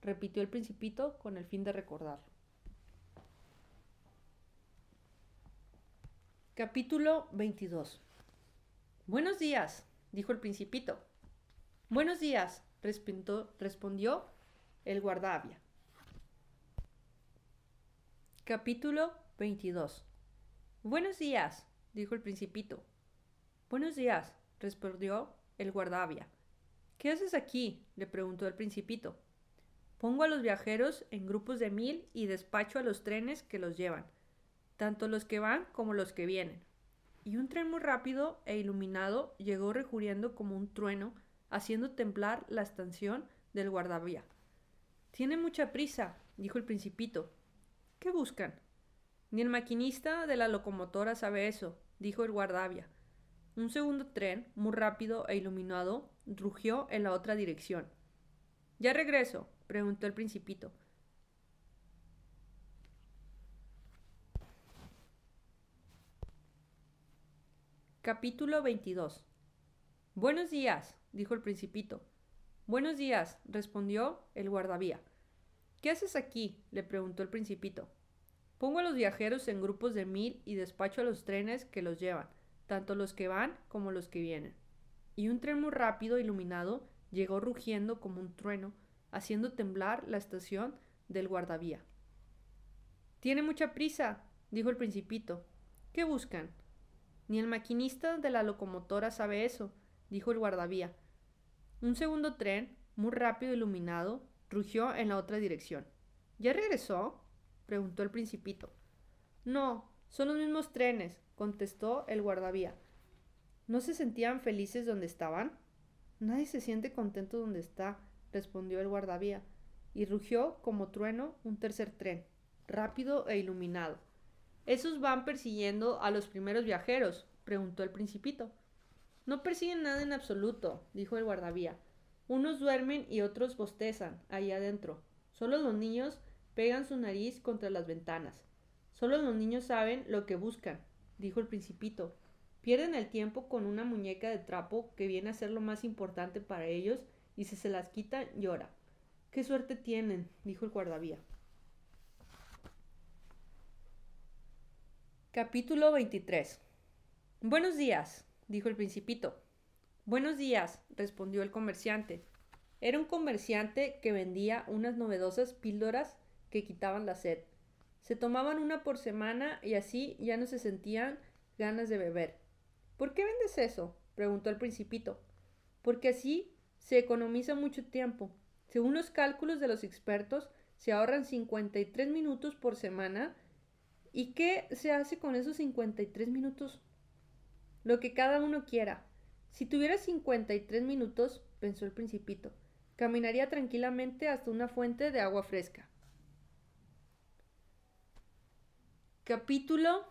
repitió el principito con el fin de recordarlo. Capítulo 22 Buenos días, dijo el principito. Buenos días, respondió el guardavia. Capítulo 22 Buenos días, dijo el principito. Buenos días, respondió el guardavia. ¿Qué haces aquí? le preguntó el principito. Pongo a los viajeros en grupos de mil y despacho a los trenes que los llevan, tanto los que van como los que vienen. Y un tren muy rápido e iluminado llegó rejuriendo como un trueno, haciendo temblar la estación del guardavía. Tiene mucha prisa, dijo el principito. ¿Qué buscan? Ni el maquinista de la locomotora sabe eso, dijo el guardavia. Un segundo tren, muy rápido e iluminado, rugió en la otra dirección. Ya regreso, preguntó el principito. Capítulo 22 Buenos días, dijo el principito. Buenos días, respondió el guardavía. ¿Qué haces aquí? le preguntó el principito. Pongo a los viajeros en grupos de mil y despacho a los trenes que los llevan, tanto los que van como los que vienen. Y un tren muy rápido, iluminado, llegó rugiendo como un trueno, haciendo temblar la estación del guardavía. Tiene mucha prisa, dijo el principito. ¿Qué buscan? Ni el maquinista de la locomotora sabe eso, dijo el guardavía. Un segundo tren, muy rápido iluminado, rugió en la otra dirección. ¿Ya regresó? preguntó el principito. No, son los mismos trenes, contestó el guardavía. ¿No se sentían felices donde estaban? Nadie se siente contento donde está, respondió el guardavía, y rugió como trueno un tercer tren, rápido e iluminado. ¿Esos van persiguiendo a los primeros viajeros? preguntó el principito. No persiguen nada en absoluto, dijo el guardavía. Unos duermen y otros bostezan ahí adentro. Solo los niños pegan su nariz contra las ventanas. Solo los niños saben lo que buscan, dijo el principito. Pierden el tiempo con una muñeca de trapo que viene a ser lo más importante para ellos y si se las quitan llora. Qué suerte tienen, dijo el guardavía. Capítulo 23 Buenos días, dijo el principito. Buenos días, respondió el comerciante. Era un comerciante que vendía unas novedosas píldoras que quitaban la sed. Se tomaban una por semana y así ya no se sentían ganas de beber. ¿Por qué vendes eso? preguntó el principito. Porque así se economiza mucho tiempo. Según los cálculos de los expertos, se ahorran 53 minutos por semana. ¿Y qué se hace con esos 53 minutos? Lo que cada uno quiera. Si tuviera 53 minutos, pensó el principito, caminaría tranquilamente hasta una fuente de agua fresca. Capítulo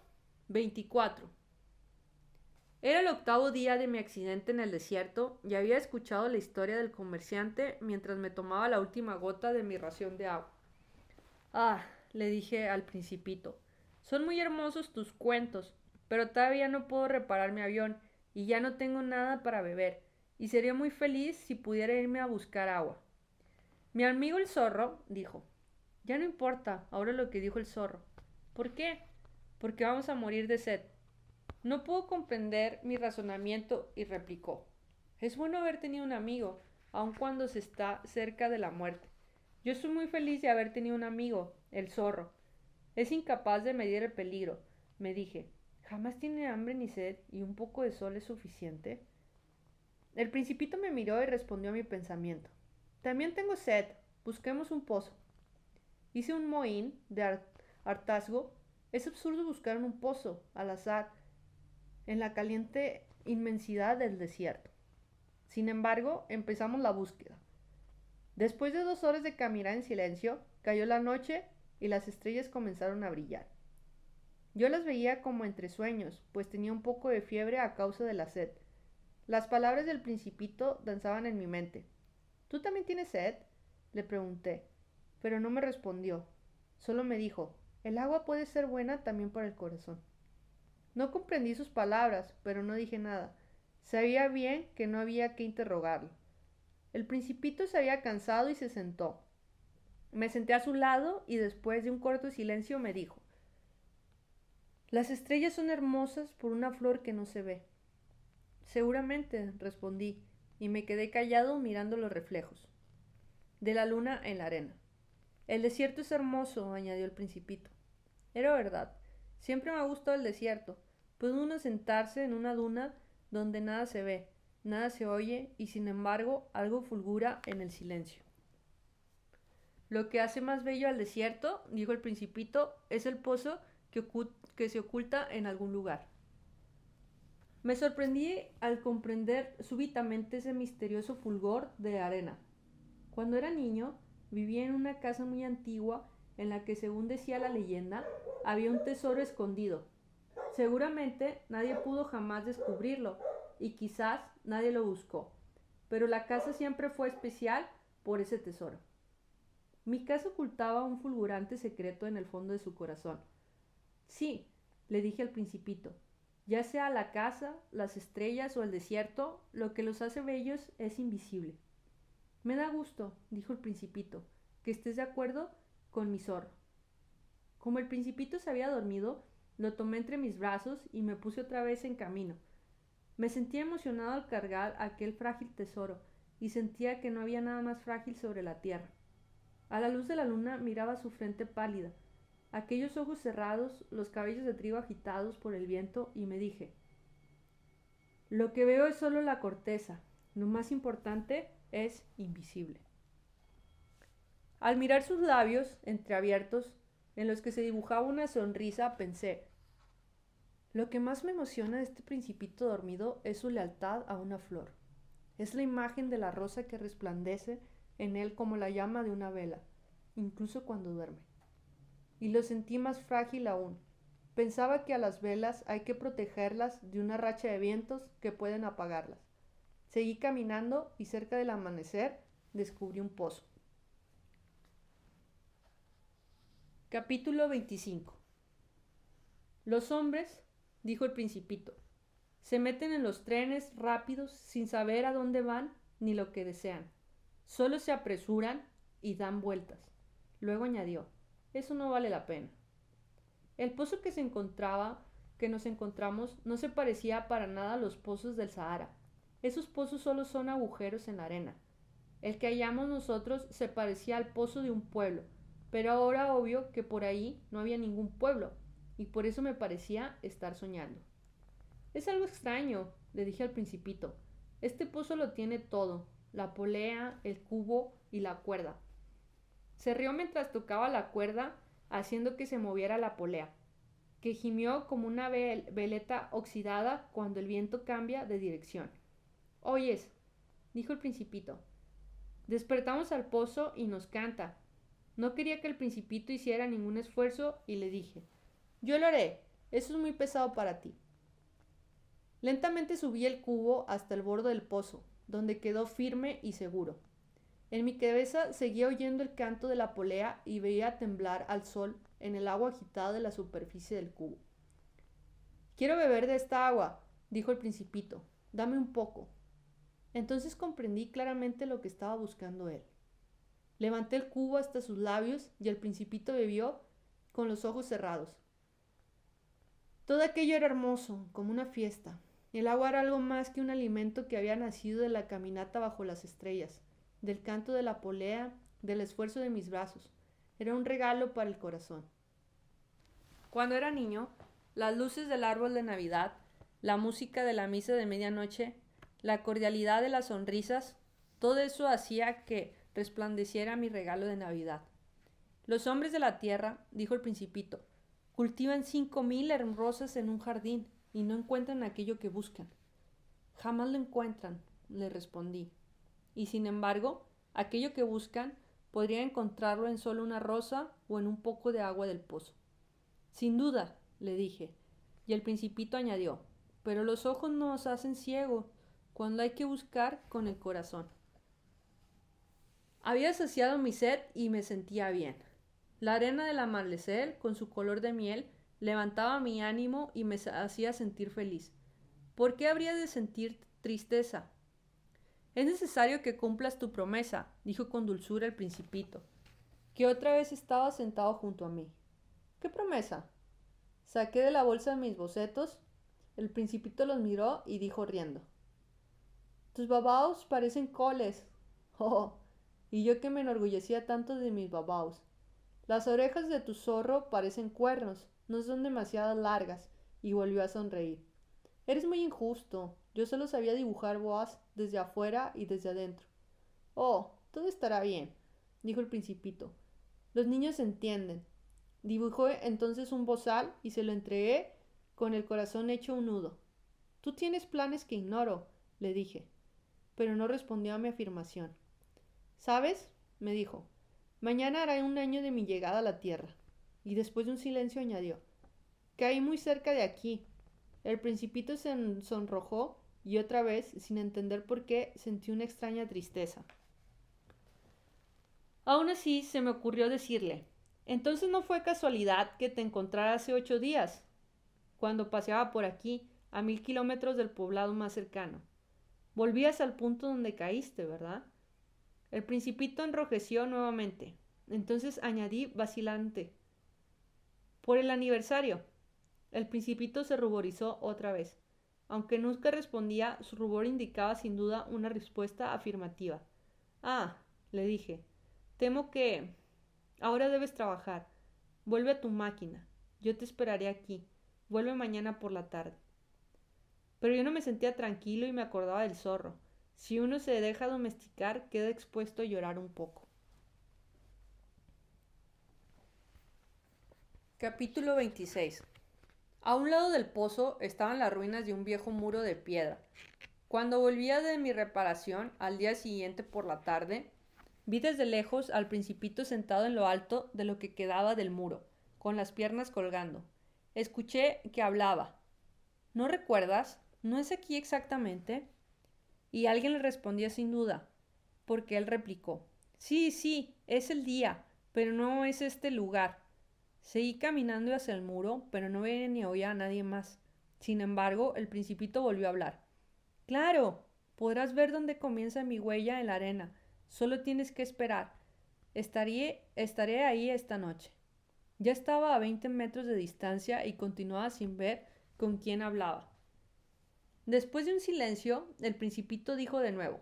24 Era el octavo día de mi accidente en el desierto y había escuchado la historia del comerciante mientras me tomaba la última gota de mi ración de agua. Ah, le dije al principito, son muy hermosos tus cuentos, pero todavía no puedo reparar mi avión y ya no tengo nada para beber, y sería muy feliz si pudiera irme a buscar agua. Mi amigo el zorro dijo, ya no importa ahora lo que dijo el zorro. ¿Por qué? Porque vamos a morir de sed. No pudo comprender mi razonamiento y replicó, es bueno haber tenido un amigo, aun cuando se está cerca de la muerte. Yo estoy muy feliz de haber tenido un amigo, el zorro. Es incapaz de medir el peligro, me dije, ¿Jamás tiene hambre ni sed y un poco de sol es suficiente? El principito me miró y respondió a mi pensamiento. También tengo sed. Busquemos un pozo. Hice un mohín de hartazgo. Es absurdo buscar un pozo al azar en la caliente inmensidad del desierto. Sin embargo, empezamos la búsqueda. Después de dos horas de caminar en silencio, cayó la noche y las estrellas comenzaron a brillar. Yo las veía como entre sueños, pues tenía un poco de fiebre a causa de la sed. Las palabras del principito danzaban en mi mente. ¿Tú también tienes sed? le pregunté, pero no me respondió. Solo me dijo, el agua puede ser buena también para el corazón. No comprendí sus palabras, pero no dije nada. Sabía bien que no había que interrogarlo. El principito se había cansado y se sentó. Me senté a su lado y después de un corto silencio me dijo las estrellas son hermosas por una flor que no se ve. Seguramente, respondí, y me quedé callado mirando los reflejos de la luna en la arena. El desierto es hermoso, añadió el principito. Era verdad. Siempre me ha gustado el desierto. Puede uno sentarse en una duna donde nada se ve, nada se oye y sin embargo algo fulgura en el silencio. Lo que hace más bello al desierto, dijo el principito, es el pozo que, que se oculta en algún lugar. Me sorprendí al comprender súbitamente ese misterioso fulgor de arena. Cuando era niño, vivía en una casa muy antigua en la que, según decía la leyenda, había un tesoro escondido. Seguramente nadie pudo jamás descubrirlo y quizás nadie lo buscó, pero la casa siempre fue especial por ese tesoro. Mi casa ocultaba un fulgurante secreto en el fondo de su corazón. Sí, le dije al principito, ya sea la casa, las estrellas o el desierto, lo que los hace bellos es invisible. Me da gusto, dijo el principito, que estés de acuerdo con mi zorro. Como el principito se había dormido, lo tomé entre mis brazos y me puse otra vez en camino. Me sentía emocionado al cargar aquel frágil tesoro y sentía que no había nada más frágil sobre la tierra. A la luz de la luna miraba su frente pálida, aquellos ojos cerrados, los cabellos de trigo agitados por el viento, y me dije, lo que veo es solo la corteza, lo más importante es invisible. Al mirar sus labios entreabiertos, en los que se dibujaba una sonrisa, pensé, lo que más me emociona de este principito dormido es su lealtad a una flor. Es la imagen de la rosa que resplandece en él como la llama de una vela, incluso cuando duerme. Y lo sentí más frágil aún. Pensaba que a las velas hay que protegerlas de una racha de vientos que pueden apagarlas. Seguí caminando y cerca del amanecer descubrí un pozo. Capítulo 25 Los hombres, dijo el principito, se meten en los trenes rápidos sin saber a dónde van ni lo que desean. Solo se apresuran y dan vueltas. Luego añadió, eso no vale la pena. El pozo que se encontraba, que nos encontramos, no se parecía para nada a los pozos del Sahara. Esos pozos solo son agujeros en la arena. El que hallamos nosotros se parecía al pozo de un pueblo, pero ahora obvio que por ahí no había ningún pueblo, y por eso me parecía estar soñando. Es algo extraño, le dije al principito. Este pozo lo tiene todo, la polea, el cubo y la cuerda. Se rió mientras tocaba la cuerda, haciendo que se moviera la polea, que gimió como una veleta oxidada cuando el viento cambia de dirección. Oyes, dijo el principito. Despertamos al pozo y nos canta. No quería que el principito hiciera ningún esfuerzo y le dije, yo lo haré, eso es muy pesado para ti. Lentamente subí el cubo hasta el borde del pozo, donde quedó firme y seguro. En mi cabeza seguía oyendo el canto de la polea y veía temblar al sol en el agua agitada de la superficie del cubo. Quiero beber de esta agua, dijo el principito. Dame un poco. Entonces comprendí claramente lo que estaba buscando él. Levanté el cubo hasta sus labios y el principito bebió con los ojos cerrados. Todo aquello era hermoso, como una fiesta. El agua era algo más que un alimento que había nacido de la caminata bajo las estrellas, del canto de la polea, del esfuerzo de mis brazos. Era un regalo para el corazón. Cuando era niño, las luces del árbol de Navidad, la música de la misa de medianoche, la cordialidad de las sonrisas, todo eso hacía que resplandeciera mi regalo de Navidad. Los hombres de la tierra, dijo el principito, cultivan cinco mil rosas en un jardín, y no encuentran aquello que buscan. Jamás lo encuentran, le respondí. Y sin embargo, aquello que buscan podría encontrarlo en solo una rosa o en un poco de agua del pozo. Sin duda, le dije. Y el principito añadió, pero los ojos nos hacen ciego cuando hay que buscar con el corazón. Había saciado mi sed y me sentía bien. La arena del amanecer, con su color de miel, levantaba mi ánimo y me hacía sentir feliz. ¿Por qué habría de sentir tristeza? Es necesario que cumplas tu promesa, dijo con dulzura el principito, que otra vez estaba sentado junto a mí. ¿Qué promesa? Saqué de la bolsa mis bocetos. El principito los miró y dijo riendo. Tus babaos parecen coles. Oh, y yo que me enorgullecía tanto de mis babaos. Las orejas de tu zorro parecen cuernos no son demasiado largas, y volvió a sonreír. Eres muy injusto, Yo solo sabía dibujar boas desde afuera y desde adentro. Oh, todo estará bien, dijo el principito. Los niños entienden. Dibujó entonces un bozal y se lo entregué con el corazón hecho un nudo. Tú tienes planes que ignoro, le dije, pero no respondió a mi afirmación. ¿Sabes? me dijo. Mañana hará un año de mi llegada a la Tierra. Y después de un silencio añadió. Caí muy cerca de aquí. El principito se sonrojó y otra vez, sin entender por qué, sentí una extraña tristeza. Aún así, se me ocurrió decirle, entonces no fue casualidad que te encontrara hace ocho días, cuando paseaba por aquí, a mil kilómetros del poblado más cercano. Volvías al punto donde caíste, ¿verdad? El principito enrojeció nuevamente. Entonces añadí vacilante. Por el aniversario. El principito se ruborizó otra vez. Aunque nunca respondía, su rubor indicaba sin duda una respuesta afirmativa. Ah, le dije, temo que... Ahora debes trabajar. Vuelve a tu máquina. Yo te esperaré aquí. Vuelve mañana por la tarde. Pero yo no me sentía tranquilo y me acordaba del zorro. Si uno se deja domesticar, queda expuesto a llorar un poco. Capítulo 26 A un lado del pozo estaban las ruinas de un viejo muro de piedra. Cuando volvía de mi reparación al día siguiente por la tarde, vi desde lejos al principito sentado en lo alto de lo que quedaba del muro, con las piernas colgando. Escuché que hablaba. ¿No recuerdas? ¿No es aquí exactamente? Y alguien le respondía sin duda, porque él replicó, Sí, sí, es el día, pero no es este lugar. Seguí caminando hacia el muro, pero no veía ni oía a nadie más. Sin embargo, el principito volvió a hablar. Claro, podrás ver dónde comienza mi huella en la arena. Solo tienes que esperar. Estaré, estaré ahí esta noche. Ya estaba a veinte metros de distancia y continuaba sin ver con quién hablaba. Después de un silencio, el principito dijo de nuevo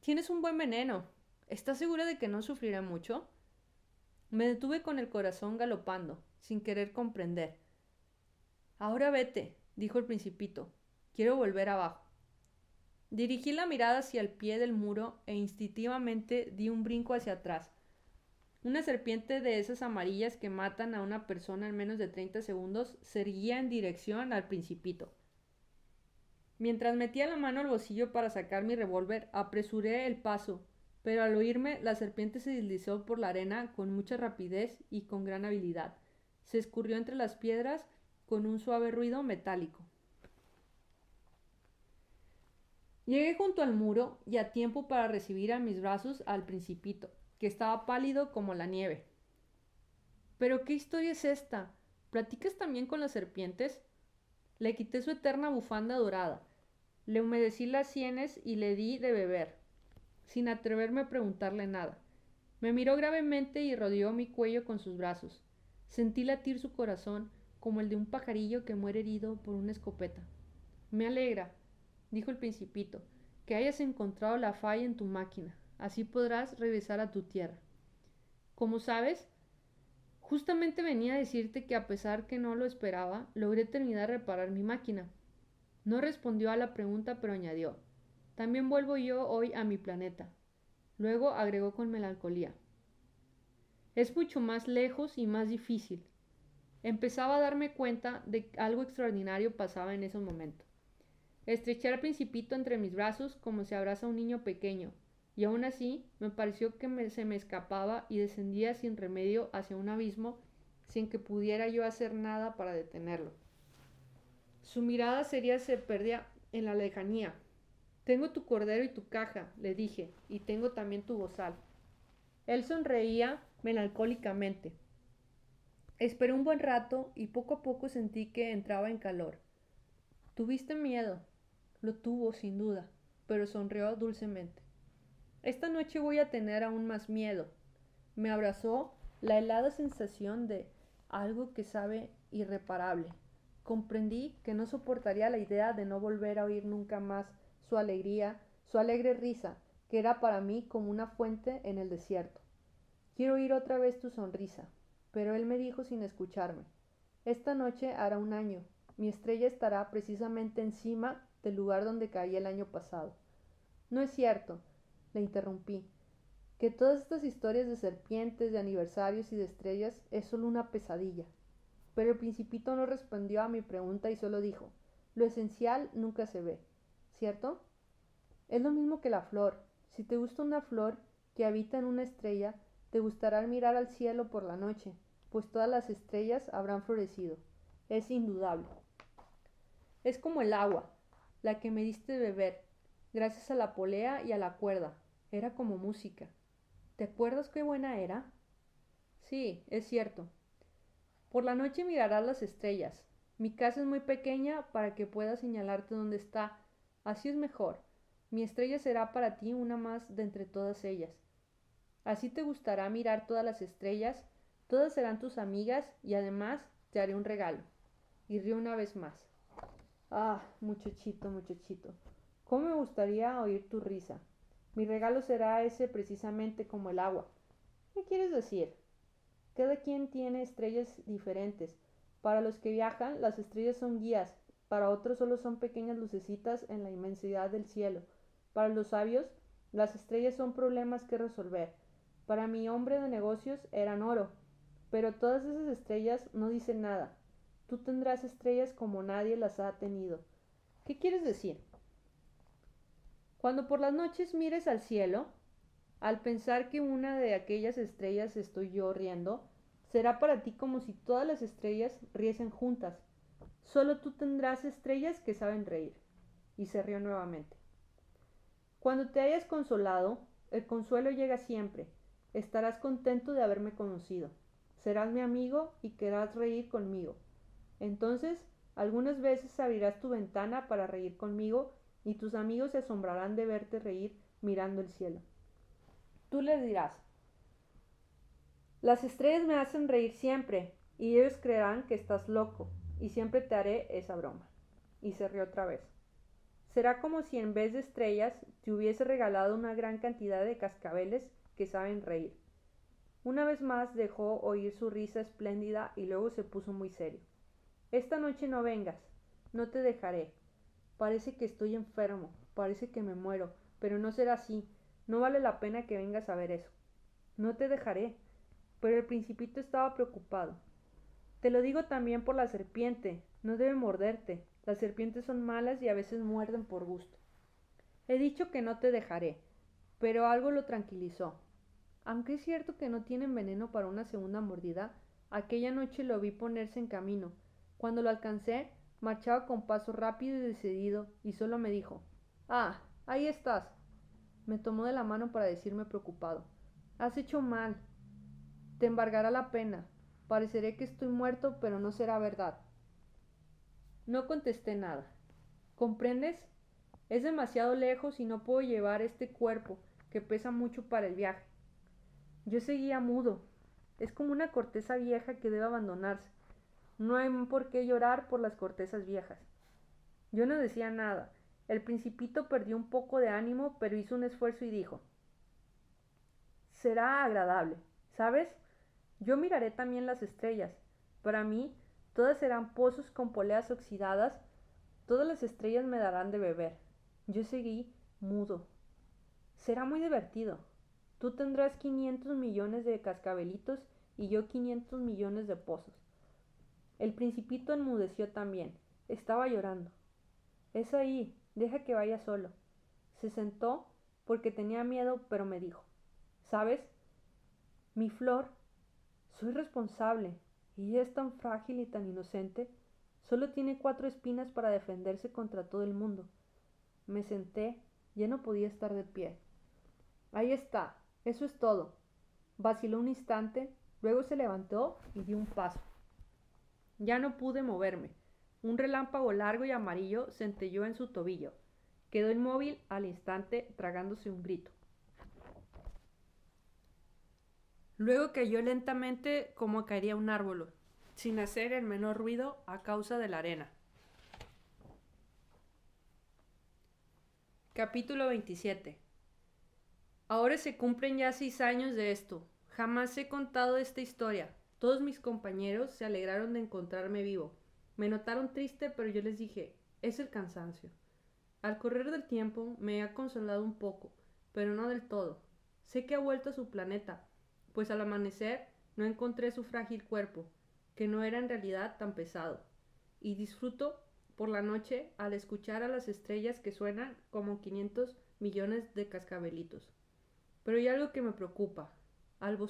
Tienes un buen veneno. ¿Estás segura de que no sufrirá mucho? Me detuve con el corazón galopando, sin querer comprender. Ahora vete, dijo el principito. Quiero volver abajo. Dirigí la mirada hacia el pie del muro e instintivamente di un brinco hacia atrás. Una serpiente de esas amarillas que matan a una persona en menos de 30 segundos se erguía en dirección al principito. Mientras metía la mano al bolsillo para sacar mi revólver, apresuré el paso, pero al oírme la serpiente se deslizó por la arena con mucha rapidez y con gran habilidad. Se escurrió entre las piedras con un suave ruido metálico. Llegué junto al muro y a tiempo para recibir a mis brazos al principito, que estaba pálido como la nieve. ¿Pero qué historia es esta? ¿Platicas también con las serpientes? Le quité su eterna bufanda dorada, le humedecí las sienes y le di de beber, sin atreverme a preguntarle nada. Me miró gravemente y rodeó mi cuello con sus brazos. Sentí latir su corazón como el de un pajarillo que muere herido por una escopeta. Me alegra, dijo el principito, que hayas encontrado la falla en tu máquina. Así podrás regresar a tu tierra. Como sabes, Justamente venía a decirte que a pesar que no lo esperaba, logré terminar de reparar mi máquina. No respondió a la pregunta, pero añadió También vuelvo yo hoy a mi planeta. Luego agregó con melancolía Es mucho más lejos y más difícil. Empezaba a darme cuenta de que algo extraordinario pasaba en ese momento. Estreché al principito entre mis brazos como se abraza a un niño pequeño, y aún así me pareció que se me escapaba y descendía sin remedio hacia un abismo sin que pudiera yo hacer nada para detenerlo. Su mirada seria se perdía en la lejanía. Tengo tu cordero y tu caja, le dije, y tengo también tu bozal. Él sonreía melancólicamente. Esperé un buen rato y poco a poco sentí que entraba en calor. Tuviste miedo. Lo tuvo, sin duda, pero sonrió dulcemente. Esta noche voy a tener aún más miedo. Me abrazó la helada sensación de algo que sabe irreparable. Comprendí que no soportaría la idea de no volver a oír nunca más su alegría, su alegre risa, que era para mí como una fuente en el desierto. Quiero oír otra vez tu sonrisa. Pero él me dijo sin escucharme. Esta noche hará un año. Mi estrella estará precisamente encima del lugar donde caí el año pasado. No es cierto, le interrumpí, que todas estas historias de serpientes, de aniversarios y de estrellas es solo una pesadilla. Pero el principito no respondió a mi pregunta y solo dijo, lo esencial nunca se ve, ¿cierto? Es lo mismo que la flor. Si te gusta una flor que habita en una estrella, te gustará mirar al cielo por la noche, pues todas las estrellas habrán florecido. Es indudable. Es como el agua, la que me diste beber, gracias a la polea y a la cuerda. Era como música. ¿Te acuerdas qué buena era? Sí, es cierto. Por la noche mirarás las estrellas. Mi casa es muy pequeña para que pueda señalarte dónde está. Así es mejor. Mi estrella será para ti una más de entre todas ellas. Así te gustará mirar todas las estrellas, todas serán tus amigas y además te haré un regalo. Y rió una vez más. Ah, muchachito, muchachito, cómo me gustaría oír tu risa. Mi regalo será ese precisamente como el agua. ¿Qué quieres decir? Cada quien tiene estrellas diferentes. Para los que viajan, las estrellas son guías, para otros solo son pequeñas lucecitas en la inmensidad del cielo. Para los sabios, las estrellas son problemas que resolver. Para mi hombre de negocios eran oro. Pero todas esas estrellas no dicen nada. Tú tendrás estrellas como nadie las ha tenido. ¿Qué quieres decir? Cuando por las noches mires al cielo, al pensar que una de aquellas estrellas estoy yo riendo, será para ti como si todas las estrellas riesen juntas. Solo tú tendrás estrellas que saben reír. Y se rió nuevamente. Cuando te hayas consolado, el consuelo llega siempre. Estarás contento de haberme conocido. Serás mi amigo y querrás reír conmigo. Entonces, algunas veces abrirás tu ventana para reír conmigo y tus amigos se asombrarán de verte reír mirando el cielo. Tú les dirás, las estrellas me hacen reír siempre y ellos creerán que estás loco y siempre te haré esa broma. Y se rió otra vez. Será como si en vez de estrellas te hubiese regalado una gran cantidad de cascabeles que saben reír. Una vez más dejó oír su risa espléndida y luego se puso muy serio. Esta noche no vengas, no te dejaré. Parece que estoy enfermo, parece que me muero, pero no será así. No vale la pena que vengas a ver eso. No te dejaré. Pero el principito estaba preocupado. Te lo digo también por la serpiente. No debe morderte. Las serpientes son malas y a veces muerden por gusto. He dicho que no te dejaré, pero algo lo tranquilizó. Aunque es cierto que no tienen veneno para una segunda mordida, aquella noche lo vi ponerse en camino. Cuando lo alcancé, marchaba con paso rápido y decidido, y solo me dijo Ah, ahí estás. Me tomó de la mano para decirme preocupado Has hecho mal. Te embargará la pena. Pareceré que estoy muerto, pero no será verdad. No contesté nada. ¿Comprendes? Es demasiado lejos y no puedo llevar este cuerpo, que pesa mucho para el viaje. Yo seguía mudo. Es como una corteza vieja que debe abandonarse. No hay por qué llorar por las cortezas viejas. Yo no decía nada. El principito perdió un poco de ánimo, pero hizo un esfuerzo y dijo Será agradable, ¿sabes? Yo miraré también las estrellas. Para mí, todas serán pozos con poleas oxidadas. Todas las estrellas me darán de beber. Yo seguí mudo. Será muy divertido. Tú tendrás 500 millones de cascabelitos y yo 500 millones de pozos. El principito enmudeció también. Estaba llorando. Es ahí, deja que vaya solo. Se sentó porque tenía miedo, pero me dijo, ¿sabes? Mi flor, soy responsable, y es tan frágil y tan inocente. Solo tiene cuatro espinas para defenderse contra todo el mundo. Me senté, ya no podía estar de pie. Ahí está, eso es todo. Vaciló un instante, luego se levantó y dio un paso. Ya no pude moverme. Un relámpago largo y amarillo centelló en su tobillo. Quedó inmóvil al instante, tragándose un grito. Luego cayó lentamente como caería un árbol, sin hacer el menor ruido a causa de la arena. Capítulo 27 Ahora se cumplen ya seis años de esto. Jamás he contado esta historia. Todos mis compañeros se alegraron de encontrarme vivo. Me notaron triste, pero yo les dije, es el cansancio. Al correr del tiempo me ha consolado un poco, pero no del todo. Sé que ha vuelto a su planeta, pues al amanecer no encontré su frágil cuerpo, que no era en realidad tan pesado, y disfruto por la noche al escuchar a las estrellas que suenan como 500 millones de cascabelitos. Pero hay algo que me preocupa. Al